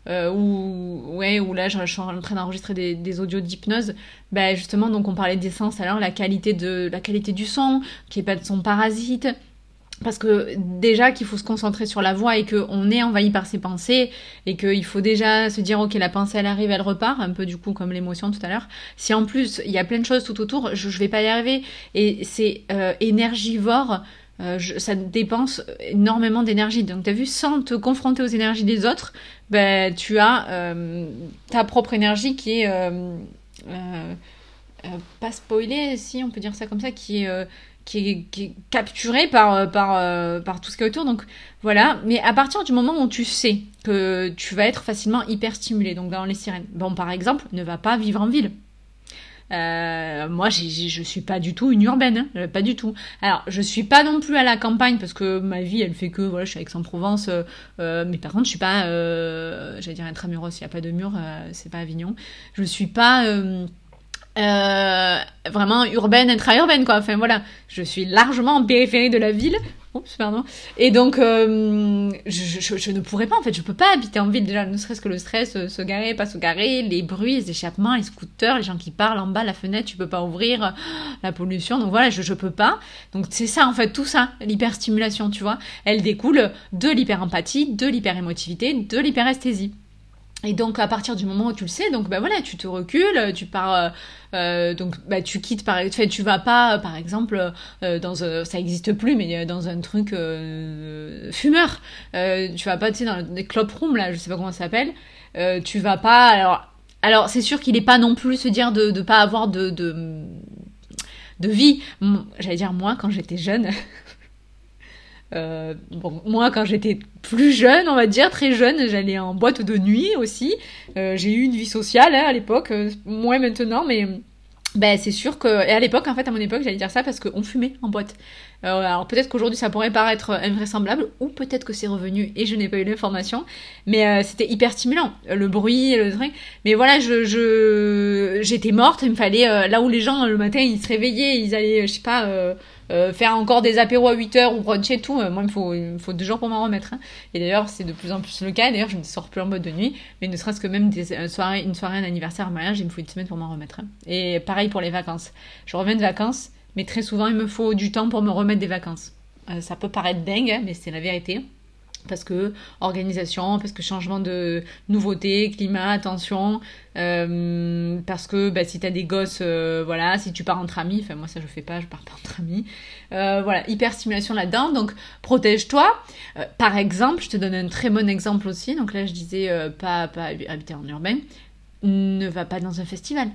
euh, où, ouais, là, je, suis en train d'enregistrer des, audios d'hypnose. Ben, justement, donc on parlait d'essence, alors la qualité de, la qualité du son, qui est pas de son parasite parce que déjà qu'il faut se concentrer sur la voix et qu'on est envahi par ses pensées et qu'il faut déjà se dire ok la pensée elle arrive elle repart un peu du coup comme l'émotion tout à l'heure si en plus il y a plein de choses tout autour je, je vais pas y arriver et c'est euh, énergivore euh, ça dépense énormément d'énergie. Donc, tu as vu, sans te confronter aux énergies des autres, ben, tu as euh, ta propre énergie qui est euh, pas spoilée, si on peut dire ça comme ça, qui est, qui est, qui est capturée par, par, par tout ce qui est autour. Donc, voilà. Mais à partir du moment où tu sais que tu vas être facilement hyper stimulé, donc dans les sirènes, bon, par exemple, ne va pas vivre en ville. Euh, moi, j je suis pas du tout une urbaine, hein, euh, pas du tout. Alors, je suis pas non plus à la campagne parce que ma vie, elle fait que voilà, je suis à Aix-en-Provence, euh, euh mais par contre, je suis pas, euh, j'allais dire intramuros, il y a pas de mur, c'est pas Avignon. Je suis pas vraiment urbaine, intra-urbaine quoi. Enfin voilà, je suis largement en périphérie de la ville, Oups, pardon. Et donc, euh, je, ne pourrais pas, en fait, je peux pas habiter en ville déjà, ne serait-ce que le stress, euh, se garer, pas se garer, les bruits, les échappements, les scooters, les gens qui parlent en bas, la fenêtre, tu peux pas ouvrir, la pollution, donc voilà, je, je peux pas. Donc c'est ça, en fait, tout ça, l'hyperstimulation, tu vois, elle découle de l'hyperempathie, de l'hyperémotivité, de l'hyperesthésie. Et donc à partir du moment où tu le sais, donc bah voilà, tu te recules, tu pars, euh, euh donc bah tu quittes par, tu vas pas par exemple euh, dans un, ça existe plus mais dans un truc euh, fumeur, tu vas pas tu sais dans des club rooms là, je sais pas comment ça s'appelle, tu vas pas alors alors c'est sûr qu'il est pas non plus se dire de de pas avoir de de, de vie, j'allais dire moi quand j'étais jeune. Euh, moi, quand j'étais plus jeune, on va dire, très jeune, j'allais en boîte de nuit aussi. Euh, j'ai eu une vie sociale hein, à l'époque, euh, moins maintenant, mais ben, c'est sûr que. Et à l'époque, en fait, à mon époque, j'allais dire ça parce qu'on fumait en boîte. alors peut-être qu'aujourd'hui ça pourrait paraître invraisemblable, ou peut-être que c'est revenu et je n'ai pas eu l'information, mais c'était hyper stimulant, le bruit, le truc. Mais voilà, je j'étais morte, il me fallait là où les gens le matin ils se réveillaient, ils allaient, je sais pas euh, faire encore des apéros à 8 heures ou bruncher et tout, euh, moi il me faut, deux jours pour m'en remettre. Hein. Et d'ailleurs, c'est de plus en plus le cas. D'ailleurs, je ne sors plus en mode de nuit, mais ne serait-ce que même des euh, soirées, une soirée, un anniversaire, un mariage, il me faut une semaine pour m'en remettre. Hein. Et pareil pour les vacances. Je reviens de vacances, mais très souvent il me faut du temps pour me remettre des vacances. ça peut paraître dingue, hein, mais c'est la vérité parce que organisation, parce que changement de nouveauté, climat, attention, euh, parce que bah, si t'as des gosses, euh, voilà, si tu pars entre amis, enfin moi ça je fais pas, je pars pas entre amis, euh, voilà, hyper stimulation là-dedans, donc protège-toi. par exemple, je te donne un très bon exemple aussi, donc là je disais pas, pas habiter en urbain, ne va pas dans un festival.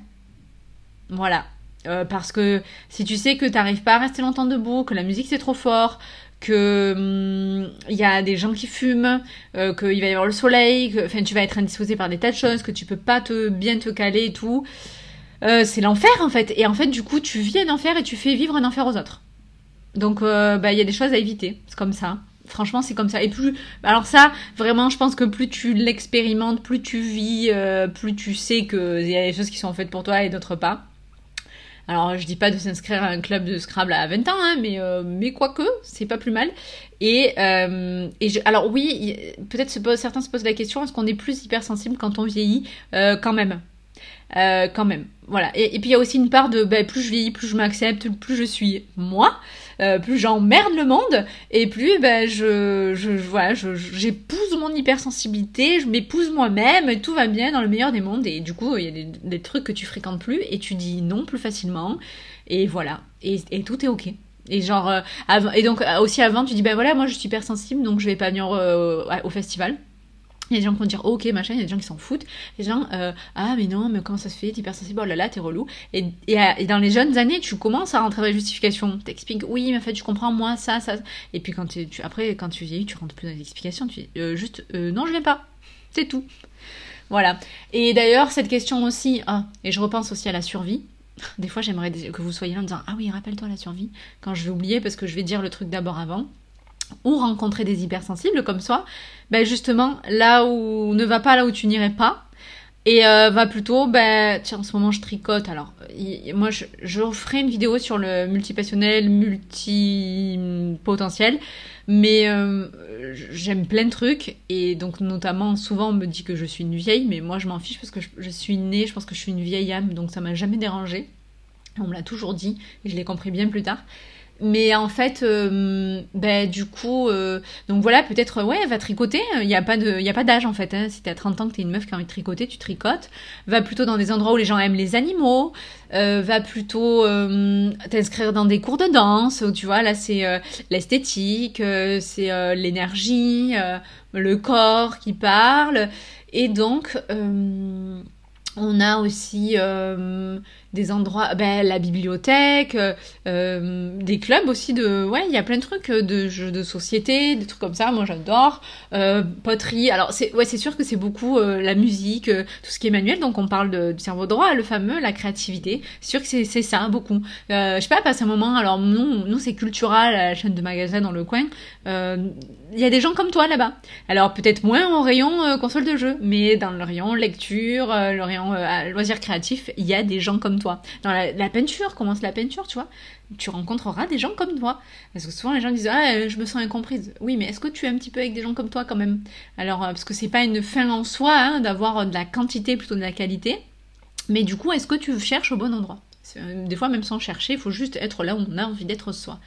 Voilà, parce que si tu sais que t'arrives pas à rester longtemps debout, que la musique c'est trop fort, que il hum, y a des gens qui fument, euh, qu'il va y avoir le soleil, que enfin tu vas être indisposé par des tas de choses, que tu peux pas te bien te caler et tout. Euh, c'est l'enfer en fait. Et en fait du coup tu vis un enfer et tu fais vivre un enfer aux autres. Donc euh, bah il y a des choses à éviter. C'est comme ça. Franchement c'est comme ça. Et plus alors ça vraiment je pense que plus tu l'expérimentes, plus tu vis, plus tu sais qu'il y a des choses qui sont faites pour toi et d'autres pas. Alors, je dis pas de s'inscrire à un club de Scrabble à 20 ans, hein, mais, euh, mais quoique, c'est pas plus mal. Et, euh, et alors oui, peut-être certains se posent la question, est-ce qu'on est plus hypersensible quand on vieillit? Euh, Quand même. Euh, quand même. Voilà. Et, puis il y a aussi une part de ben, plus je vieillis, plus je m'accepte, plus je suis moi, euh, plus j'emmerde le monde, et plus ben, je, je, voilà, j'épouse mon hypersensibilité, je m'épouse moi-même, et tout va bien dans le meilleur des mondes. Et du coup, il y a des, trucs que tu fréquentes plus, et tu dis non plus facilement, et voilà. Et, et tout est ok. Et genre, euh, et donc aussi avant, tu dis ben voilà, moi je suis hypersensible, donc je vais pas venir au festival. Il y a des gens qui vont dire ok machin, il y a des gens qui s'en foutent. Les gens euh, ah mais non mais comment ça se fait t'es hypersensible oh là là t'es relou. Et, et, et, dans les jeunes années tu commences à rentrer dans la justification. T'expliques oui mais en fait tu comprends moi ça ça. Et puis quand tu après quand tu vieillis tu rentres plus dans les explications. Tu dis euh, juste euh, non je viens pas. C'est tout. Voilà. Et d'ailleurs cette question aussi ah et je repense aussi à la survie. Des fois j'aimerais que vous soyez là en disant ah oui rappelle-toi la survie quand je vais oublier parce que je vais dire le truc d'abord avant ou rencontrer des hypersensibles comme soi, ben justement là où ne va pas là où tu n'irais pas et euh, va plutôt ben tiens en ce moment je tricote. Alors moi je, ferai une vidéo sur le multipassionnel multipotentiel mais euh, j'aime plein de trucs et donc notamment souvent on me dit que je suis une vieille mais moi je m'en fiche parce que je, je, suis née je pense que je suis une vieille âme donc ça m'a jamais dérangé on me l'a toujours dit et je l'ai compris bien plus tard mais en fait, euh, ben, du coup, euh, donc voilà, peut-être, ouais, va tricoter. Il n'y a pas d'âge en fait. Hein. Si t'as 30 ans que t'es une meuf qui a envie de tricoter, tu tricotes. Va plutôt dans des endroits où les gens aiment les animaux. Euh, va plutôt t'inscrire dans des cours de danse. Tu vois, là, c'est l'esthétique, c'est l'énergie, le corps qui parle. Et donc, on a aussi des endroits, ben, la bibliothèque, euh, euh, des clubs aussi de, ouais, il y a plein de trucs euh, de jeux de société, des trucs comme ça. Moi, j'adore. poterie. Alors, c'est, ouais, c'est sûr que c'est beaucoup la musique, tout ce qui est manuel. Donc, on parle de, du cerveau droit, le fameux, la créativité. C'est sûr que c'est, ça beaucoup. je sais pas, passe un moment. Alors, nous, nous, c'est Cultura, la chaîne de magasins dans le coin. Il y a des gens comme toi là-bas. Alors, peut-être moins au rayon console de jeu, mais dans le rayon lecture, le rayon euh, loisirs créatifs, il y a des gens comme toi. Dans la, peinture, commence la peinture, tu vois. Tu rencontreras des gens comme toi. Parce que souvent les gens disent Ah, je me sens incomprise. Oui, mais est-ce que tu es un petit peu avec des gens comme toi quand même? Alors, parce que c'est pas une fin en soi hein, d'avoir de la quantité plutôt de la qualité. Mais du coup, est-ce que tu cherches au bon endroit? Des fois, même sans chercher, il faut juste être là où on a envie d'être soi.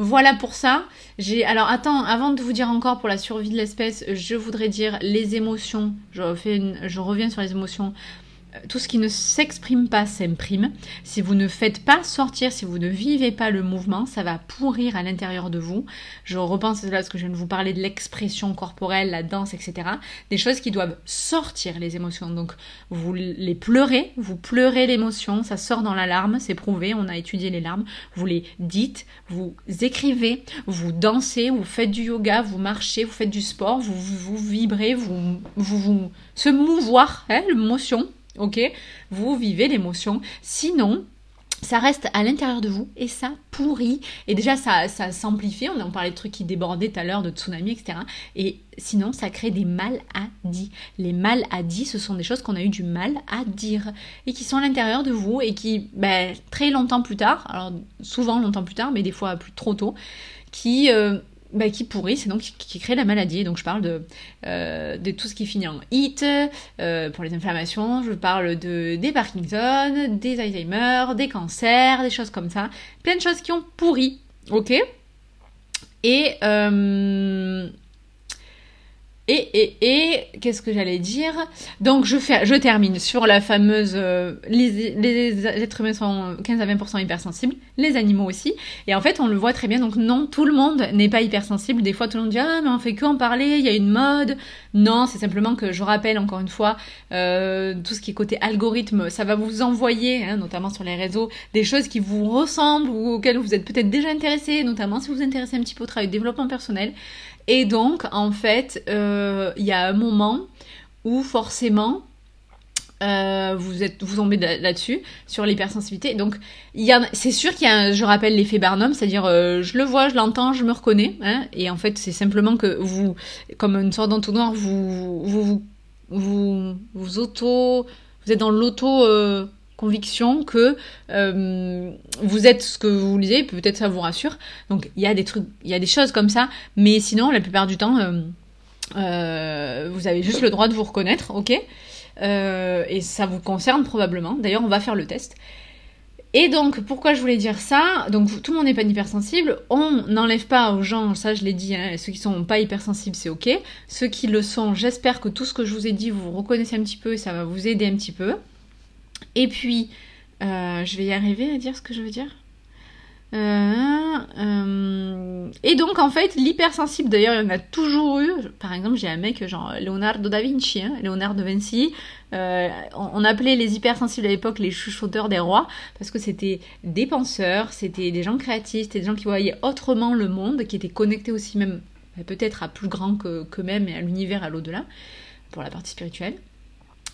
Voilà pour ça. J'ai alors attends, avant de vous dire encore pour la survie de l'espèce, je voudrais dire les émotions. Je reviens sur les émotions tout ce qui ne s'exprime pas s'imprime. Si vous ne faites pas sortir, si vous ne vivez pas le mouvement, ça va pourrir à l'intérieur de vous. Je repense là parce que je viens de vous parler de l'expression corporelle, la danse, etc. Des choses qui doivent sortir les émotions. Donc vous les pleurez, vous pleurez l'émotion, ça sort dans la larme, c'est prouvé, on a étudié les larmes. Vous les dites, vous écrivez, vous dansez, vous faites du yoga, vous marchez, vous faites du sport, vous, vous, vibrez, vous, vous, vous se mouvoir, hein, l'émotion ok? Vous vivez l'émotion. Sinon, ça reste à l'intérieur de vous et ça pourrit. Et déjà, ça, ça s'amplifie. On en parlait de trucs qui débordaient tout à l'heure, de tsunami, etc. Et sinon, ça crée des maladies. Les maladies, ce sont des choses qu'on a eu du mal à dire et qui sont à l'intérieur de vous et qui, ben, très longtemps plus tard, alors souvent longtemps plus tard, mais des fois plus trop tôt, qui euh, bah, qui pourrit, c'est donc qui, crée la maladie. Donc je parle de, euh, de tout ce qui finit en HIT, euh, pour les inflammations, je parle de, des Parkinson, des Alzheimer, des cancers, des choses comme ça. Plein de choses qui ont pourri, ok? Et euh, et, et, et qu'est-ce que j'allais dire? Donc je, fais, je termine sur la fameuse... Euh, les, êtres humains sont 15 à 20% hypersensibles, les animaux aussi. Et en fait, on le voit très bien. Donc non, tout le monde n'est pas hypersensible. Des fois, tout le monde dit « Ah, mais on fait que en parler, il y a une mode. » Non, c'est simplement que je rappelle encore une fois, euh, tout ce qui est côté algorithme, ça va vous envoyer, hein, notamment sur les réseaux, des choses qui vous ressemblent ou auxquelles vous êtes peut-être déjà intéressé, notamment si vous vous intéressez un petit peu au travail de développement personnel. Et donc, en fait, euh, il y a un moment où forcément, euh, vous êtes vous tombez là-dessus sur l'hypersensibilité. Donc c'est sûr qu'il y a, je rappelle l'effet Barnum, c'est-à-dire euh, je le vois, je l'entends, je me reconnais, hein, et en fait c'est simplement que vous, comme une sorte d'entonnoir, vous vous, vous vous auto, vous êtes dans l'auto conviction que euh, vous êtes ce que vous lisez, peut-être ça vous rassure. Donc il y a des trucs, il y a des choses comme ça, mais sinon la plupart du temps, euh, euh, vous avez juste le droit de vous reconnaître, ok? Et ça vous concerne probablement. D'ailleurs, on va faire le test. Et donc, pourquoi je voulais dire ça? Donc, tout le monde n'est pas hypersensible. On n'enlève pas aux gens, ça je l'ai dit, hein, ceux qui sont pas hypersensibles, c'est ok. Ceux qui le sont, j'espère que tout ce que je vous ai dit, vous, vous reconnaissez un petit peu et ça va vous aider un petit peu. Et puis, euh, je vais y arriver à dire ce que je veux dire. Euh, euh, et donc en fait l'hypersensible d'ailleurs il y en a toujours eu. Par exemple j'ai un mec genre Leonardo da Vinci hein, Leonardo da Vinci. On, appelait les hypersensibles à l'époque les chuchoteurs des rois parce que c'était des penseurs c'était des gens créatifs c'était des gens qui voyaient autrement le monde qui étaient connectés aussi même peut-être à plus grand qu'eux-mêmes et à l'univers à l'au-delà pour la partie spirituelle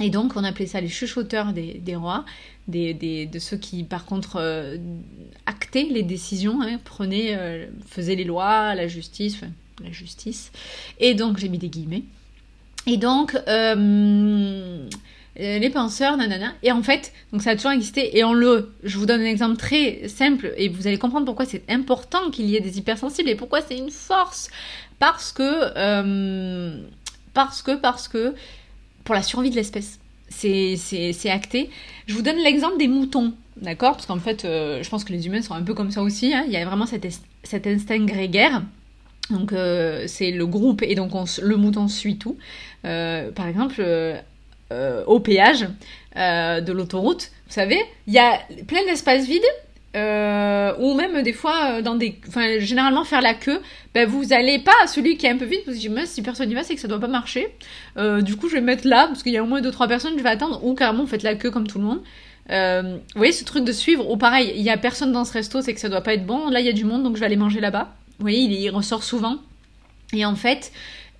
et donc, on appelait ça les chuchoteurs des, rois, des, de ceux qui, par contre, euh, actaient les décisions, hein, prenaient, euh, faisaient les lois, la justice, enfin, la justice. Et donc, j'ai mis des guillemets. Et donc, euh, les penseurs, nanana. Et en fait, donc ça a toujours existé. Et on le, je vous donne un exemple très simple, et vous allez comprendre pourquoi c'est important qu'il y ait des hypersensibles et pourquoi c'est une force. Parce que, parce que, parce que pour la survie de l'espèce. C'est acté. Je vous donne l'exemple des moutons, d'accord? Parce qu'en fait, euh, je pense que les humains sont un peu comme ça aussi. Hein. Il y a vraiment cet, cet instinct grégaire. Donc euh, c'est le groupe et donc le mouton suit tout. Euh, par exemple, au péage de l'autoroute, vous savez, il y a plein d'espaces vides euh, ou même des fois euh, dans des enfin généralement faire la queue ben vous allez pas celui qui est un peu vite parce que si personne n'y va c'est que ça doit pas marcher. Euh, du coup je vais mettre là parce qu'il y a au moins deux trois personnes je vais attendre. Ou carrément vous faites la queue comme tout le monde. Vous voyez ce truc de suivre ou pareil il y a personne dans ce resto c'est que ça doit pas être bon. Là il y a du monde donc je vais aller manger là-bas. Vous voyez il ressort souvent. Et en fait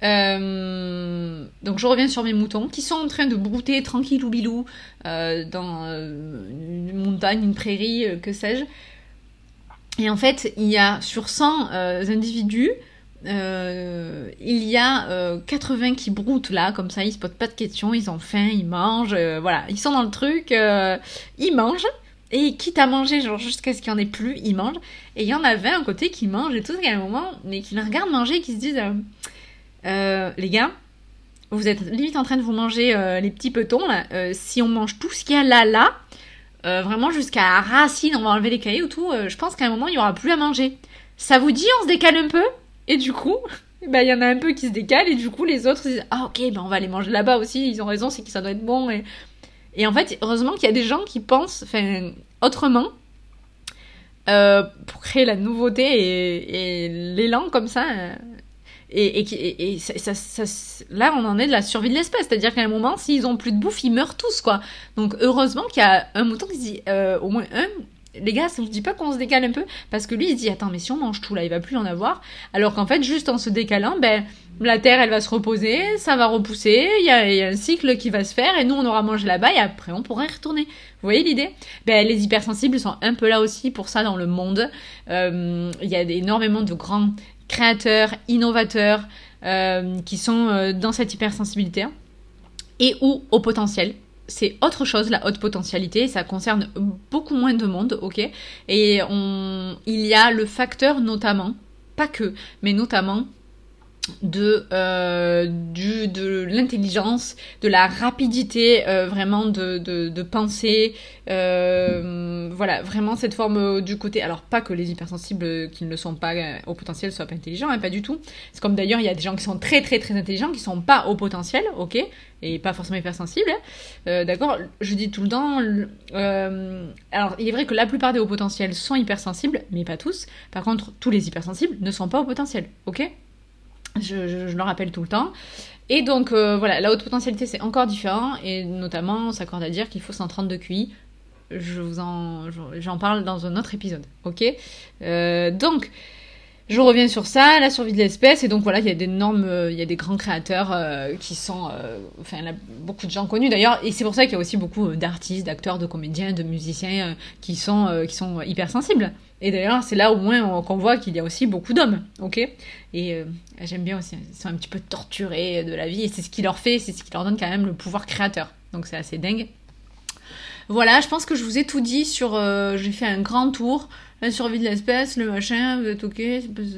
euh, donc je reviens sur mes moutons qui sont en train de brouter tranquille ou bilou euh, dans euh, une montagne, une prairie, que sais-je. Et en fait, il y a sur 100 individus, il y a 80 qui broutent là, comme ça, ils se posent pas de questions, ils ont faim, ils mangent, voilà, ils sont dans le truc, ils mangent. Et quitte à manger, genre jusqu'à ce qu'il n'y en ait plus, ils mangent. Et il y en avait un côté qui mange et tout, à un moment, mais qui les regarde manger et qui se disent Les gars, vous êtes limite en train de vous manger les petits petons là. si on mange tout ce qu'il y a là, là, euh, vraiment jusqu'à racine, on va enlever les cahiers ou tout, euh, je pense qu'à un moment, il n'y aura plus à manger. Ça vous dit, on se décale un peu? Et du coup, bah, il y en a un peu qui se décalent, et du coup, les autres disent Ah, ok, bah, on va aller manger là-bas aussi, ils ont raison, c'est que ça doit être bon. Et, et en fait, heureusement qu'il y a des gens qui pensent autrement euh, pour créer la nouveauté et l'élan comme ça. Et, là, on en est de la survie de l'espèce. C'est-à-dire qu'à un moment, s'ils ont plus de bouffe, ils meurent tous, quoi. Donc, heureusement qu'il y a un mouton qui se dit, euh, au moins un, les gars, ça vous dit pas qu'on se décale un peu? Parce que lui, il se dit, attends, mais si on mange tout là, il va plus en avoir. Alors qu'en fait, juste en se décalant, ben, la terre, elle va se reposer, ça va repousser, il y a, un cycle qui va se faire, et nous, on aura mangé là-bas, et après, on pourra y retourner. Vous voyez l'idée? Ben, les hypersensibles sont un peu là aussi pour ça dans le monde. Euh, il y a énormément de grands créateurs, innovateurs, euh, qui sont euh, dans cette hypersensibilité et ou au potentiel. C'est autre chose, la haute potentialité, ça concerne beaucoup moins de monde, ok? Et il y a le facteur notamment, pas que, mais notamment de, euh, du, de l'intelligence, de la rapidité euh, vraiment de, de, de penser, euh, voilà, vraiment cette forme du côté, alors pas que les hypersensibles qui ne sont pas au potentiel soient pas intelligents, hein, pas du tout. C'est comme d'ailleurs il y a des gens qui sont très très très intelligents qui sont pas au potentiel, ok, et pas forcément hypersensibles, d'accord. Je dis tout le temps, alors il est vrai que la plupart des hauts potentiels sont hypersensibles, mais pas tous. Par contre, tous les hypersensibles ne sont pas au potentiel, ok je, le rappelle tout le temps. Et donc euh, voilà, la haute potentialité c'est encore différent et notamment on s'accorde à dire qu'il faut 130 de QI. Je vous en, j'en parle dans un autre épisode, ok? Euh, Donc je reviens sur ça, la survie de l'espèce, et donc voilà, il y a des normes, euh, il y a des grands créateurs euh, qui sont, euh, enfin, beaucoup de gens connus d'ailleurs, et c'est pour ça qu'il y a aussi beaucoup d'artistes, d'acteurs, de comédiens, de musiciens qui sont, qui sont hypersensibles. Et d'ailleurs, c'est là au moins qu'on voit qu'il y a aussi beaucoup d'hommes, ok? Et j'aime bien aussi, ils sont un petit peu torturés de la vie, et c'est ce qui leur fait, c'est ce qui leur donne quand même le pouvoir créateur. Donc c'est assez dingue. Voilà, je pense que je vous ai tout dit sur. j'ai fait un grand tour la survie de l'espèce, le machin, vous êtes ok,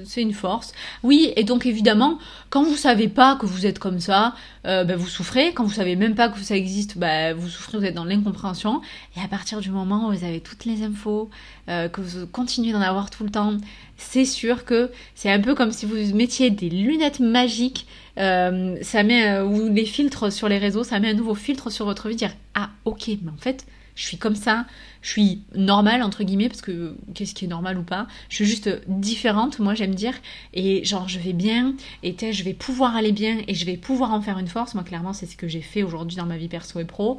c'est une force. Oui, et donc évidemment, quand vous savez pas que vous êtes comme ça, euh, ben, vous souffrez. Quand vous savez même pas que ça existe, ben, vous souffrez, vous êtes dans l'incompréhension. Et à partir du moment où vous avez toutes les infos, euh, que vous continuez d'en avoir tout le temps, c'est sûr que c'est un peu comme si vous mettiez des lunettes magiques. Euh, ça met ou les filtres sur les réseaux, ça met un nouveau filtre sur votre vie, dire ah ok, mais en fait je suis comme ça, je suis normale entre guillemets parce que qu'est-ce qui est normal ou pas. Je suis juste différente moi j'aime dire. Et genre je vais bien et je vais pouvoir aller bien et je vais pouvoir en faire une force. Moi clairement c'est ce que j'ai fait aujourd'hui dans ma vie perso et pro.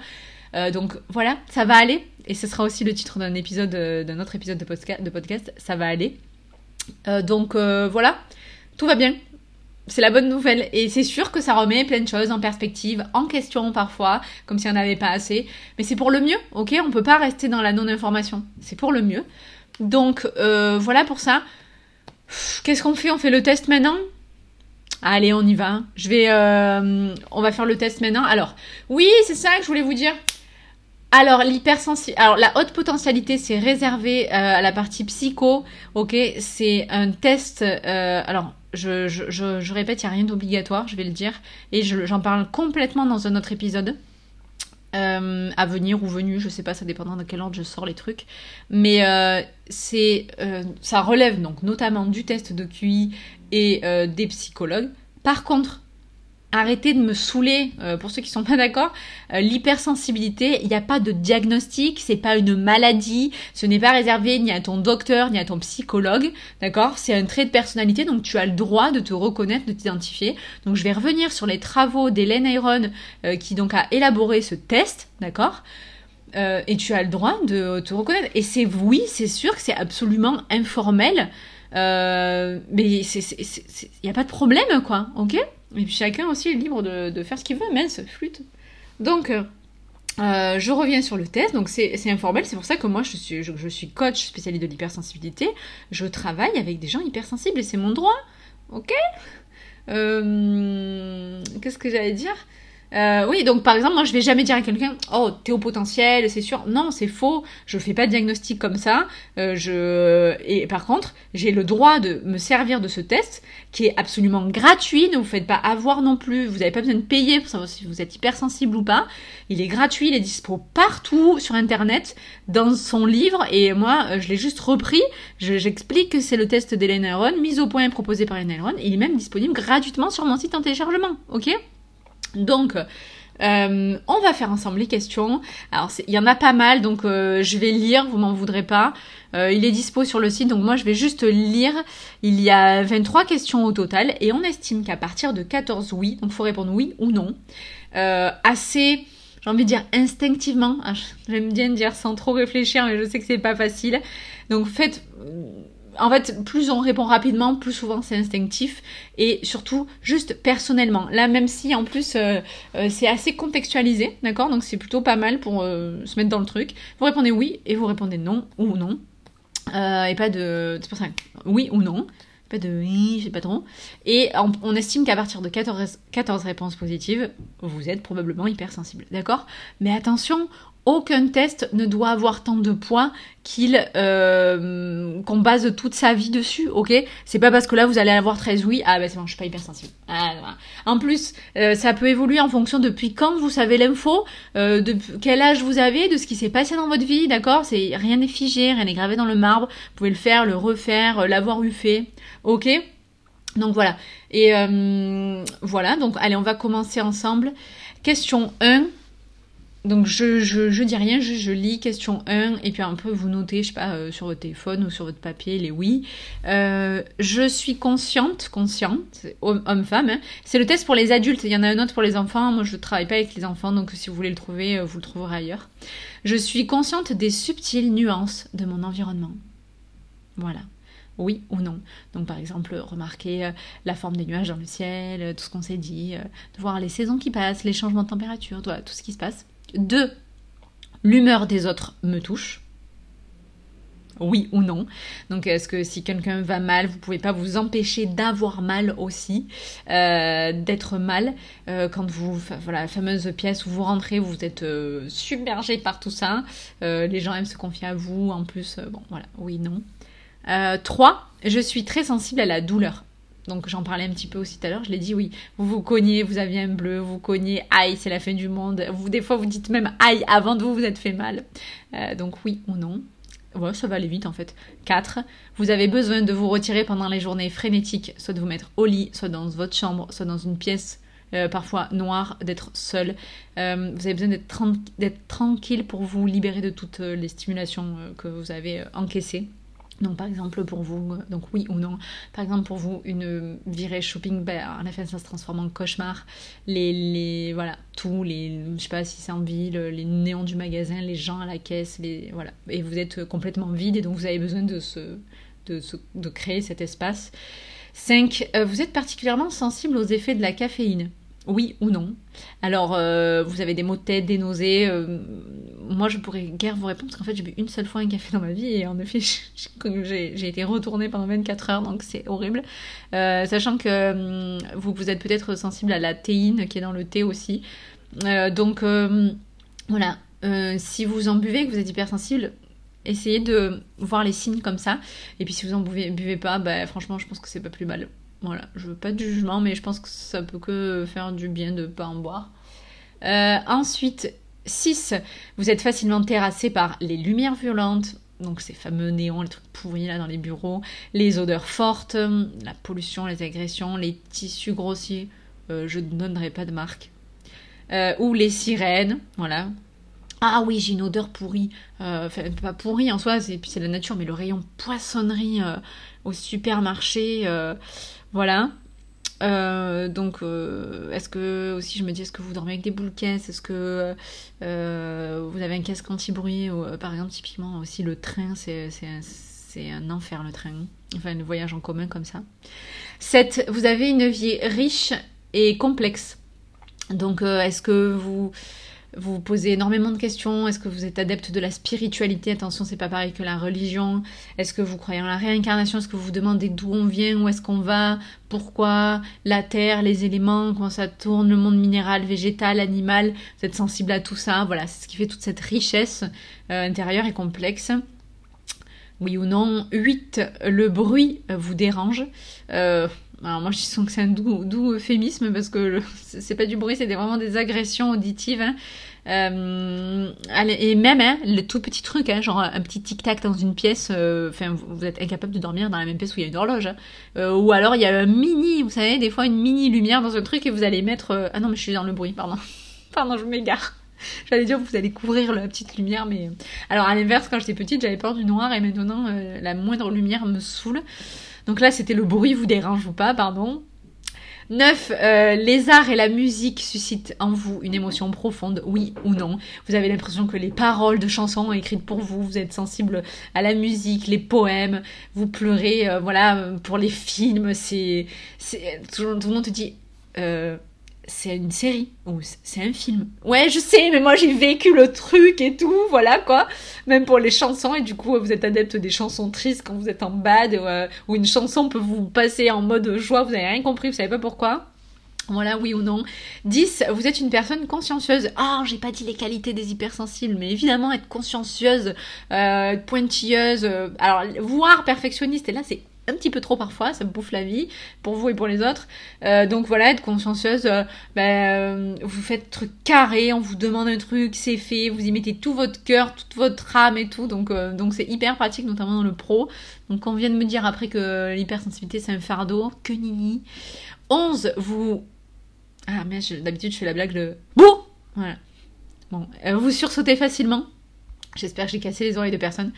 Euh, donc voilà ça va aller. Et ce sera aussi le titre d'un épisode euh, d'un autre épisode de podcast, ça va aller. Euh, donc voilà. Tout va bien c'est la bonne nouvelle. Et c'est sûr que ça remet plein de choses en perspective, en question parfois, comme si on n'avait pas assez. Mais c'est pour le mieux, ok? On peut pas rester dans la non-information. C'est pour le mieux. Donc euh, voilà pour ça. Qu'est-ce qu'on fait? On fait le test maintenant? Allez, on y va. Je vais, euh, on va faire le test maintenant. Alors, oui, c'est ça que je voulais vous dire. Alors, l'hypersensibilité, alors la haute potentialité, c'est réservé euh, à la partie psycho, ok? C'est un test, alors je, répète, il n'y a rien d'obligatoire, je vais le dire. Et j'en parle complètement dans un autre épisode. Euh, à venir ou venu, je sais pas, ça dépendra de quel ordre je sors les trucs. Mais euh, euh, ça relève donc notamment du test de QI et des psychologues. Par contre, arrêtez de me saouler, euh, pour ceux qui sont pas d'accord, euh, l'hypersensibilité, il n'y a pas de diagnostic, c'est pas une maladie, ce n'est pas réservé ni à ton docteur, ni à ton psychologue, d'accord? C'est un trait de personnalité, donc tu as le droit de te reconnaître, de t'identifier. Donc je vais revenir sur les travaux d'Hélène Ayron, euh, qui donc a élaboré ce test, d'accord? Et tu as le droit de te reconnaître. Et c'est oui, c'est sûr que c'est absolument informel, mais il n'y a pas de problème, quoi, ok? Et puis chacun aussi est libre de, faire ce qu'il veut, mais flûte. Donc, euh, euh, je reviens sur le test, donc c'est informel, c'est pour ça que moi je suis, je, suis coach spécialiste de l'hypersensibilité, je travaille avec des gens hypersensibles et c'est mon droit. ok? Qu'est-ce que j'allais dire? Euh, oui, donc par exemple, moi je vais jamais dire à quelqu'un Oh, t'es au potentiel, c'est sûr. Non, c'est faux. Je fais pas de diagnostic comme ça. Euh, je... Et par contre, j'ai le droit de me servir de ce test qui est absolument gratuit. Ne vous faites pas avoir non plus. Vous n'avez pas besoin de payer pour savoir si vous êtes hypersensible ou pas. Il est gratuit, il est dispo partout sur internet, dans son livre. Et moi, euh, je l'ai juste repris. J'explique que c'est le test d'Hélène mis au point et proposé par Hélène. Il est même disponible gratuitement sur mon site en téléchargement. Ok? Donc, euh, on va faire ensemble les questions. Alors, il y en a pas mal, donc euh, je vais lire, vous m'en voudrez pas. Euh, il est dispo sur le site, donc moi je vais juste lire. Il y a 23 questions au total, et on estime qu'à partir de 14 oui, donc faut répondre oui ou non, assez, j'ai envie de dire instinctivement, ah, j'aime bien dire sans trop réfléchir, mais je sais que c'est pas facile. Donc faites en fait, plus on répond rapidement, plus souvent c'est instinctif et surtout juste personnellement. Là, même si en plus euh, euh, c'est assez contextualisé, d'accord? Donc c'est plutôt pas mal pour euh, se mettre dans le truc. Vous répondez oui et vous répondez non ou non. et pas de. C'est pour ça. Oui ou non. Pas de oui, je sais pas trop. Et on, estime qu'à partir de 14, 14 réponses positives, vous êtes probablement hypersensible. D'accord? Mais attention, aucun test ne doit avoir tant de points qu'il euh, qu'on base toute sa vie dessus, ok? C'est pas parce que là vous allez avoir 13 oui, ah ben c'est bon, je suis pas hyper sensible. Ah, en plus, euh, ça peut évoluer en fonction depuis quand vous savez l'info, euh, de quel âge vous avez, de ce qui s'est passé dans votre vie, d'accord? C'est rien n'est figé, rien n'est gravé dans le marbre. Vous pouvez le faire, le refaire, l'avoir eu fait, ok? Donc voilà. Et voilà, donc allez, on va commencer ensemble. Question 1. Donc je, je, dis rien, je, lis question 1 et puis un peu vous notez, je sais pas, euh, sur votre téléphone ou sur votre papier les oui. Euh, je suis consciente, consciente, homme-femme. Hein. C'est le test pour les adultes, il y en a un autre pour les enfants. Moi je travaille pas avec les enfants, donc si vous voulez le trouver, euh, vous le trouverez ailleurs. Je suis consciente des subtiles nuances de mon environnement. Voilà oui ou non. Donc par exemple, remarquer la forme des nuages dans le ciel, tout ce qu'on s'est dit, voir les saisons qui passent, les changements de température, tout ce qui se passe. Deux, l'humeur des autres me touche. Oui ou non. Donc est-ce que si quelqu'un va mal, vous pouvez pas vous empêcher d'avoir mal aussi, euh, d'être mal euh, quand vous, voilà, la fameuse pièce où vous rentrez, vous êtes euh, submergé par tout ça. les gens aiment se confier à vous. En plus, bon voilà, oui non. Trois, je suis très sensible à la douleur. Donc j'en parlais un petit peu aussi tout à l'heure, je l'ai dit, oui, vous vous cognez, vous aviez un bleu, vous cognez, aïe, c'est la fin du monde. Vous, des fois, vous dites même aïe avant de vous vous êtes fait mal. Euh, donc oui ou non. Ouais, ça va aller vite en fait. 4. Vous avez besoin de vous retirer pendant les journées frénétiques, soit de vous mettre au lit, soit dans votre chambre, soit dans une pièce euh, parfois noire, d'être seul. Euh, vous avez besoin d'être tranquille pour vous libérer de toutes les stimulations que vous avez encaissées. Donc par exemple pour vous, donc oui ou non, par exemple pour vous une virée shopping, ben, en effet ça se transforme en cauchemar. Les, les voilà, tous les, je sais pas si c'est en ville, les néons du magasin, les gens à la caisse, les voilà, et vous êtes complètement vide et donc vous avez besoin de se, de, de créer cet espace. 5. Euh, vous êtes particulièrement sensible aux effets de la caféine. Oui ou non. Alors, euh, vous avez des maux de tête, des nausées. Euh, moi, je pourrais guère vous répondre parce qu'en fait, j'ai bu une seule fois un café dans ma vie et en effet, j'ai été retournée pendant 24 heures, donc c'est horrible. Euh, sachant que hum, vous, êtes peut-être sensible à la théine qui est dans le thé aussi. donc, voilà. si vous en buvez que vous êtes hypersensible, essayez de voir les signes comme ça. Et puis, si vous en buvez, buvez pas, bah, franchement, je pense que c'est pas plus mal. Voilà, je veux pas de jugement, mais je pense que ça peut que faire du bien de pas en boire. Euh, ensuite, 6. Vous êtes facilement terrassé par les lumières violentes, donc ces fameux néons, les trucs pourris là dans les bureaux, les odeurs fortes, la pollution, les agressions, les tissus grossiers, euh, je ne donnerai pas de marque, euh, ou les sirènes, voilà. Ah oui, j'ai une odeur pourrie, enfin pas pourrie en soi, c'est la nature, mais le rayon poissonnerie au supermarché. Voilà. Euh, donc, euh, est-ce que aussi je me dis, est-ce que vous dormez avec des boules caisses? Est-ce que euh, vous avez un casque anti-bruit? Par exemple, typiquement aussi le train, c'est un, enfer le train. Enfin, le voyage en commun comme ça. 7. Vous avez une vie riche et complexe. Donc, est-ce que vous vous vous posez énormément de questions. Est-ce que vous êtes adepte de la spiritualité? Attention, c'est pas pareil que la religion. Est-ce que vous croyez en la réincarnation? Est-ce que vous vous demandez d'où on vient? Où est-ce qu'on va? Pourquoi? La terre, les éléments, comment ça tourne, le monde minéral, végétal, animal Vous êtes sensible à tout ça. Voilà, c'est ce qui fait toute cette richesse euh, intérieure et complexe. Oui ou non 8. Le bruit vous dérange. Euh, alors moi je sens que c'est un doux, euphémisme parce que c'est pas du bruit, c'est vraiment des agressions auditives. Hein. Euh, et même hein, le tout petit truc, hein, genre un petit tic-tac dans une pièce, euh, vous êtes incapable de dormir dans la même pièce où il y a une horloge. Hein. Euh, ou alors il y a un mini, vous savez, des fois une mini lumière dans un truc et vous allez mettre... ah non mais je suis dans le bruit, pardon. pardon, je m'égare. J'allais dire vous allez couvrir la petite lumière, mais... Alors à l'inverse, quand j'étais petite, j'avais peur du noir et maintenant la moindre lumière me saoule. Donc là, c'était le bruit vous dérange ou pas, pardon. 9. Euh, les arts et la musique suscitent en vous une émotion profonde, oui ou non. Vous avez l'impression que les paroles de chansons écrites pour vous, vous êtes sensible à la musique, les poèmes, vous pleurez, euh, voilà, pour les films, c'est... Tout, tout, le monde te dit... Euh, c'est une série ou c'est un film. Ouais, je sais, mais moi j'ai vécu le truc et tout, voilà quoi. Même pour les chansons, et du coup, vous êtes adepte des chansons tristes quand vous êtes en bad, euh, ou une chanson peut vous passer en mode joie, vous avez rien compris, vous savez pas pourquoi. Voilà, oui ou non. 10. Vous êtes une personne consciencieuse. Ah, j'ai pas dit les qualités des hypersensibles, mais évidemment, être consciencieuse, euh, pointilleuse, euh, alors, voire perfectionniste, et là, c'est un petit peu trop parfois, ça me bouffe la vie pour vous et pour les autres. Euh, donc voilà, être consciencieuse, euh, ben, euh, vous faites truc carré, on vous demande un truc, c'est fait, vous y mettez tout votre cœur, toute votre âme et tout, donc c'est hyper pratique, notamment dans le pro. Donc on vient de me dire après que l'hypersensibilité c'est un fardeau, que nini. 11, vous... Ah mais d'habitude je fais la blague de... Bouh Voilà. Bon, vous sursautez facilement. J'espère que j'ai cassé les oreilles de personne.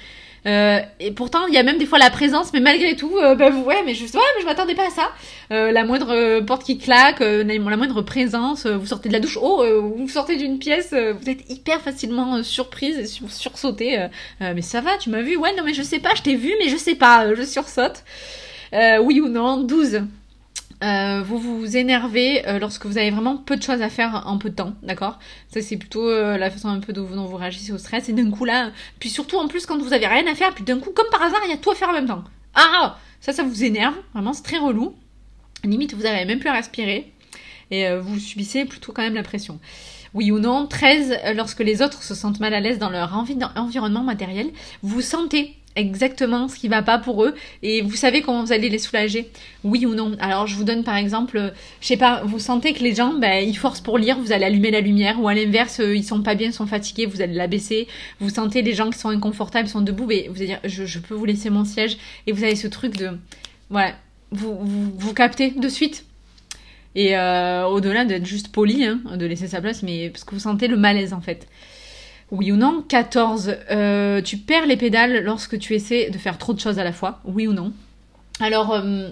Euh, et pourtant, il y a même des fois la présence, mais malgré tout, euh, bah, ouais, mais je, ouais, mais je m'attendais pas à ça. Euh, la moindre porte qui claque, la moindre présence, vous sortez de la douche, oh, vous sortez d'une pièce, vous êtes hyper facilement surprise et sur, sursautée. mais ça va, tu m'as vu? Ouais, non, mais je sais pas, je t'ai vu, mais je sais pas, je sursaute. oui ou non 12. Euh, vous vous énervez euh, lorsque vous avez vraiment peu de choses à faire en peu de temps, d'accord? Ça c'est plutôt euh, la façon un peu dont, vous réagissez au stress. Et d'un coup là, puis surtout en plus quand vous avez rien à faire, puis d'un coup comme par hasard il y a tout à faire en même temps. Ah Ça ça vous énerve, vraiment c'est très relou. Limite vous avez même plus à respirer et vous subissez plutôt quand même la pression. Oui ou non 13. Lorsque les autres se sentent mal à l'aise dans leur environnement matériel, vous sentez exactement ce qui va pas pour eux. Et vous savez comment vous allez les soulager. Oui ou non. Alors je vous donne par exemple je sais pas vous sentez que les gens ben, ils forcent pour lire vous allez allumer la lumière ou à l'inverse euh, ils sont pas bien ils sont fatigués vous allez la baisser vous sentez les gens qui sont inconfortables sont debout mais vous allez dire je, peux vous laisser mon siège. Et vous avez ce truc de voilà vous, vous, captez de suite. Et euh, au-delà d'être juste poli hein, de laisser sa place mais parce que vous sentez le malaise en fait oui ou non 14. Euh, tu perds les pédales lorsque tu essaies de faire trop de choses à la fois. Oui ou non Alors euh,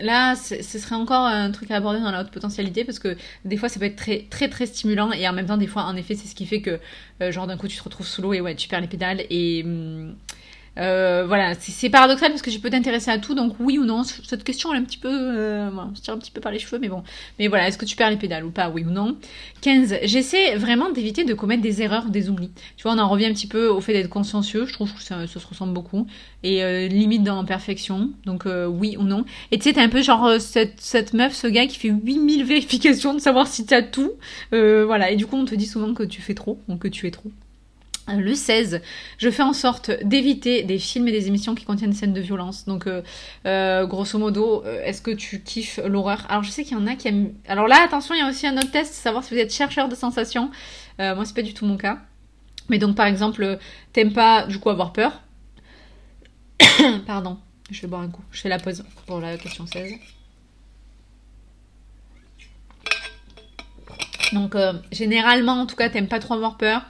là, ce serait encore un truc à aborder dans la haute potentialité parce que des fois ça peut être très très très stimulant et en même temps des fois en effet c'est ce qui fait que euh, genre d'un coup tu te retrouves sous l'eau et ouais tu perds les pédales et hum, euh, voilà, c'est paradoxal parce que je peux t'intéresser à tout, donc oui ou non, cette question elle est un petit peu, euh, on tire un petit peu par les cheveux, mais bon. Mais voilà, est-ce que tu perds les pédales ou pas, oui ou non? 15. J'essaie vraiment d'éviter de commettre des erreurs, des oublis. Tu vois, on en revient un petit peu au fait d'être consciencieux, je trouve que ça, se ressemble beaucoup. Et euh, limite dans l'imperfection, donc euh, oui ou non. Et tu sais, t'es un peu genre euh, cette, cette meuf, ce gars qui fait 8000 vérifications de savoir si t'as tout. voilà, et du coup on te dit souvent que tu fais trop, ou que tu es trop. Le 16, je fais en sorte d'éviter des films et des émissions qui contiennent des scènes de violence. Donc, euh, euh, grosso modo, euh, est-ce que tu kiffes l'horreur? Alors, je sais qu'il y en a qui aiment. Alors là, attention, il y a aussi un autre test, savoir si vous êtes chercheur de sensations. moi, c'est pas du tout mon cas. Mais donc, par exemple, t'aimes pas du coup avoir peur? Pardon, je vais boire un coup. Je fais la pause pour la question 16. Donc, généralement, en tout cas, t'aimes pas trop avoir peur.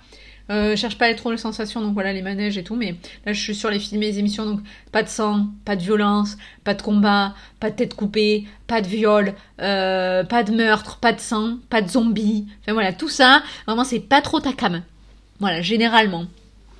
Euh, cherche pas à être trop les sensations, donc voilà les manèges et tout, mais là je suis sur les films et les émissions, donc pas de sang, pas de violence, pas de combat, pas de tête coupée, pas de viol, euh, pas de meurtre, pas de sang, pas de zombies, enfin voilà, tout ça, vraiment c'est pas trop ta cam. Voilà, généralement.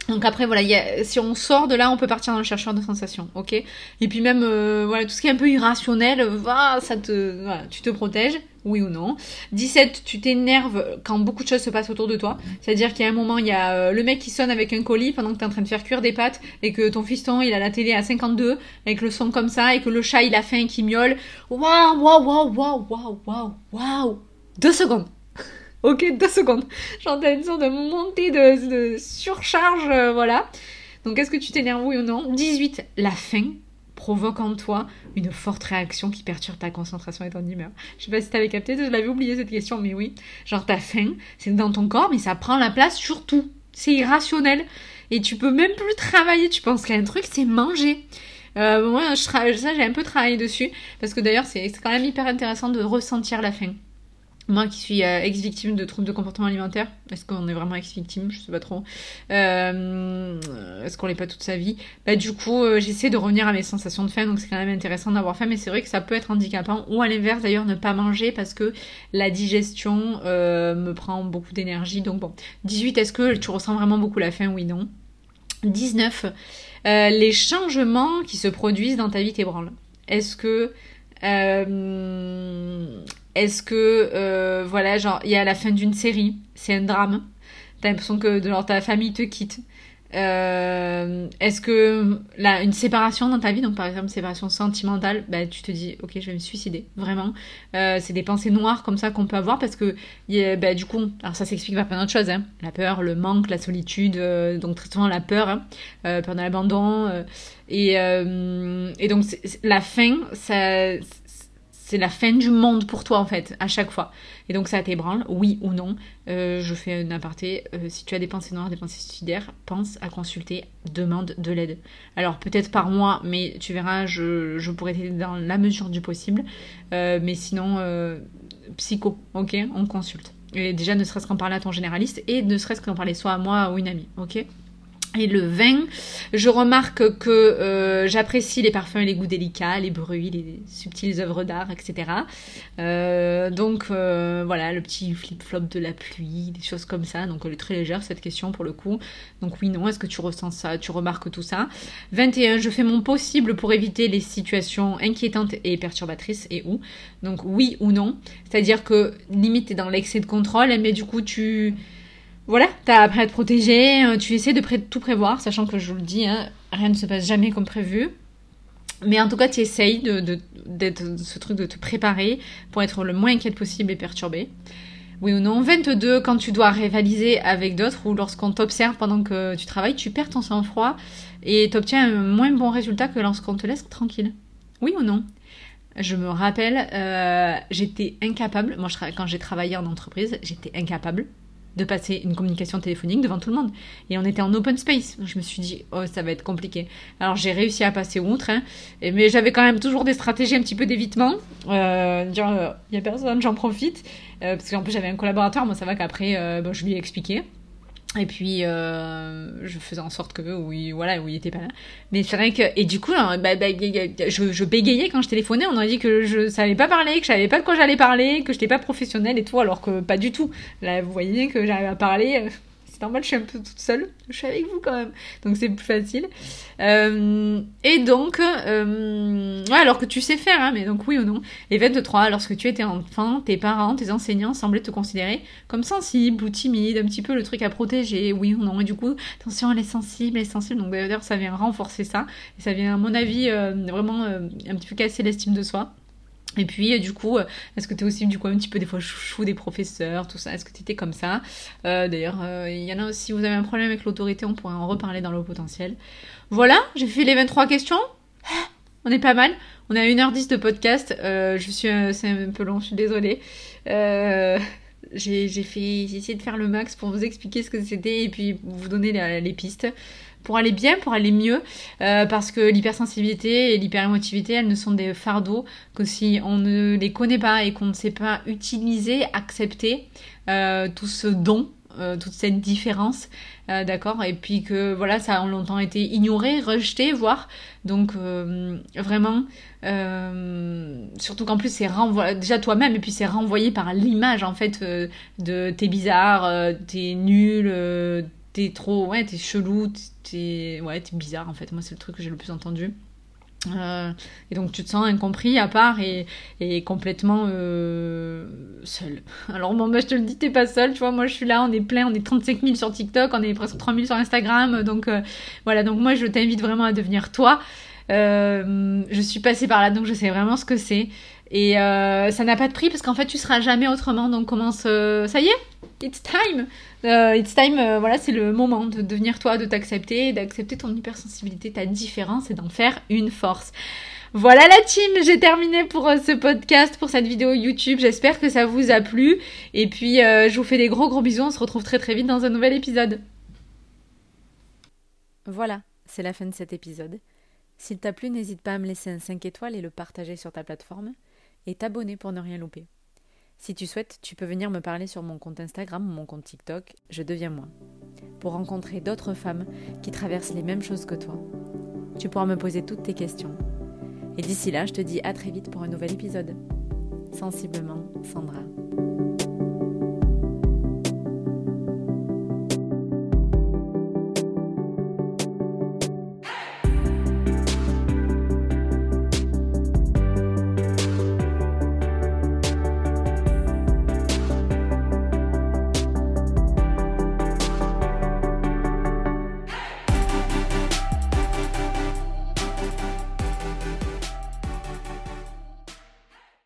Donc après voilà, si on sort de là, on peut partir dans le chercheur de sensations, ok? Et puis même euh, voilà tout ce qui est un peu irrationnel, va, ça te, voilà, tu te protèges, oui ou non? 17, tu t'énerves quand beaucoup de choses se passent autour de toi. C'est-à-dire qu'il y a un moment, il y a euh, le mec qui sonne avec un colis pendant que tu es en train de faire cuire des pâtes et que ton fiston il a la télé à 52 avec le son comme ça et que le chat il a faim qui miaule. Waouh waouh waouh waouh waouh waouh. Deux secondes. Ok, deux secondes. J'entends une sorte de montée de, surcharge, euh, voilà. Donc est-ce que tu t'énerves oui ou non? 18. La faim provoque en toi une forte réaction qui perturbe ta concentration et ton humeur. Je sais pas si t'avais capté, je l'avais oublié cette question, mais oui. Genre ta faim, c'est dans ton corps, mais ça prend la place sur tout. C'est irrationnel. Et tu peux même plus travailler. Tu penses qu'il y a un truc, c'est manger. Euh, moi, ça, j'ai un peu travaillé dessus. Parce que d'ailleurs, c'est quand même hyper intéressant de ressentir la faim moi qui suis euh, ex-victime de troubles de comportement alimentaire, est-ce qu'on est vraiment ex-victime? Je sais pas trop. Euh, est-ce qu'on l'est pas toute sa vie? Bah du coup, euh, j'essaie de revenir à mes sensations de faim, donc c'est quand même intéressant d'avoir faim, mais c'est vrai que ça peut être handicapant. Ou à l'inverse d'ailleurs, ne pas manger parce que la digestion me prend beaucoup d'énergie. Donc bon, 18, est-ce que tu ressens vraiment beaucoup la faim? Oui, non. 19, les changements qui se produisent dans ta vie t'ébranlent. Est-ce que est-ce que, euh, voilà, genre, il y a la fin d'une série, c'est un drame. T'as l'impression que genre, ta famille te quitte. Euh, est-ce que là, une séparation dans ta vie, donc par exemple séparation sentimentale, bah, tu te dis ok je vais me suicider, vraiment. Euh, c'est des pensées noires comme ça qu'on peut avoir parce que bah, du coup, alors ça s'explique par plein d'autres choses, hein. la peur, le manque, la solitude, donc très souvent la peur, hein. peur de l'abandon, et, et donc la fin, ça c'est la fin du monde pour toi en fait, à chaque fois. Et donc ça t'ébranle, oui ou non. Euh, je fais un aparté. Euh, si tu as des pensées noires, des pensées suicidaires, pense à consulter, demande de l'aide. Alors peut-être par mois, mais tu verras, je, pourrais t'aider dans la mesure du possible. Euh, mais sinon, psycho, ok On consulte. Et déjà, ne serait-ce qu'en parler à ton généraliste et ne serait-ce qu'en parler soit à moi ou une amie, ok? Et le vin, je remarque que euh, j'apprécie les parfums et les goûts délicats, les bruits, les subtiles œuvres d'art, etc. Euh, donc euh, voilà, le petit flip-flop de la pluie, des choses comme ça. Donc elle est très légère cette question pour le coup. Donc oui, non, est-ce que tu ressens ça, tu remarques tout ça? 21, je fais mon possible pour éviter les situations inquiétantes et perturbatrices et où? Donc oui ou non. C'est-à-dire que limite t'es dans l'excès de contrôle, mais du coup tu voilà, t'as appris à te protéger, euh, tu essaies de tout prévoir, sachant que je vous le dis, hein, rien ne se passe jamais comme prévu. Mais en tout cas, tu essayes de, d'être ce truc de te préparer pour être le moins inquiète possible et perturbé. Oui ou non 22, quand tu dois rivaliser avec d'autres ou lorsqu'on t'observe pendant que tu travailles, tu perds ton sang-froid et tu obtiens un moins bon résultat que lorsqu'on te laisse tranquille. Oui ou non? Je me rappelle, euh, j'étais incapable, moi quand j'ai travaillé en entreprise, j'étais incapable de passer une communication téléphonique devant tout le monde. Et on était en open space. Je me suis dit, oh, ça va être compliqué. Alors j'ai réussi à passer outre, hein. mais j'avais quand même toujours des stratégies un petit peu d'évitement. Euh, il euh, n'y a personne, j'en profite. Euh, parce qu'en plus j'avais un collaborateur, moi ça va qu'après, bon, je lui ai expliqué. Et puis, euh, je faisais en sorte que, oui, voilà, où il était pas là. Mais c'est vrai que, et du coup, hein, bah, bah, je, bégayais quand je téléphonais. On aurait dit que je savais pas parler, que je savais pas de quoi j'allais parler, que j'étais pas professionnelle et tout, alors que pas du tout. Là, vous voyez que j'arrive à parler. Normal, je suis un peu toute seule. Je suis avec vous quand même. Donc c'est plus facile. Euh, et donc, euh, alors que tu sais faire, hein, mais donc oui ou non. Et 23, lorsque tu étais enfant, tes parents, tes enseignants semblaient te considérer comme sensible ou timide, un petit peu le truc à protéger, oui ou non. Et du coup, attention, elle est sensible, elle est sensible. Donc d'ailleurs, ça vient renforcer ça. Et ça vient, à mon avis, euh, vraiment un petit peu casser l'estime de soi. Et puis, euh, du coup, euh, est-ce que tu es aussi, du coup, un petit peu des fois chouchou des professeurs, tout ça? Est-ce que tu étais comme ça? Euh, D'ailleurs, il y en a si vous avez un problème avec l'autorité, on pourrait en reparler dans le potentiel. Voilà, j'ai fait les 23 questions. On est pas mal. On est à 1h10 de podcast. je suis, c'est un peu long, je suis désolée. j'ai essayé de faire le max pour vous expliquer ce que c'était et puis vous donner les pistes pour aller bien, pour aller mieux, euh, parce que l'hypersensibilité et l'hyperémotivité, elles ne sont des fardeaux que si on ne les connaît pas et qu'on ne sait pas utiliser, accepter euh, tout ce don, euh, toute cette différence, d'accord, et puis que voilà, ça a longtemps été ignoré, rejeté, voire, donc vraiment, surtout qu'en plus c'est renvoyé, déjà toi-même, et puis c'est renvoyé par l'image en fait de t'es bizarre, t'es nul t'es trop, ouais, t'es chelou, t'es, ouais, bizarre en fait. Moi, c'est le truc que j'ai le plus entendu. Euh, et donc tu te sens incompris à part et, et complètement euh, seul. Alors bon, bah, je te le dis, t'es pas seul, tu vois, moi je suis là, on est plein, on est 35 000 sur TikTok, on est presque 3 000 sur Instagram, donc euh, voilà, donc moi je t'invite vraiment à devenir toi. je suis passée par là, donc je sais vraiment ce que c'est. Et euh, ça n'a pas de prix parce qu'en fait, tu seras jamais autrement. Donc commence. Euh, ça y est, it's time. Euh, it's time. voilà, c'est le moment de devenir toi, de t'accepter, d'accepter ton hypersensibilité, ta différence et d'en faire une force. Voilà la team, j'ai terminé pour ce podcast, pour cette vidéo YouTube. J'espère que ça vous a plu. Et puis, je vous fais des gros gros bisous. On se retrouve très très vite dans un nouvel épisode. Voilà, c'est la fin de cet épisode. S'il t'a plu, n'hésite pas à me laisser un 5 étoiles et le partager sur ta plateforme et t'abonner pour ne rien louper. Si tu souhaites, tu peux venir me parler sur mon compte Instagram ou mon compte TikTok, je deviens moi, pour rencontrer d'autres femmes qui traversent les mêmes choses que toi. Tu pourras me poser toutes tes questions. Et d'ici là, je te dis à très vite pour un nouvel épisode. Sensiblement, Sandra.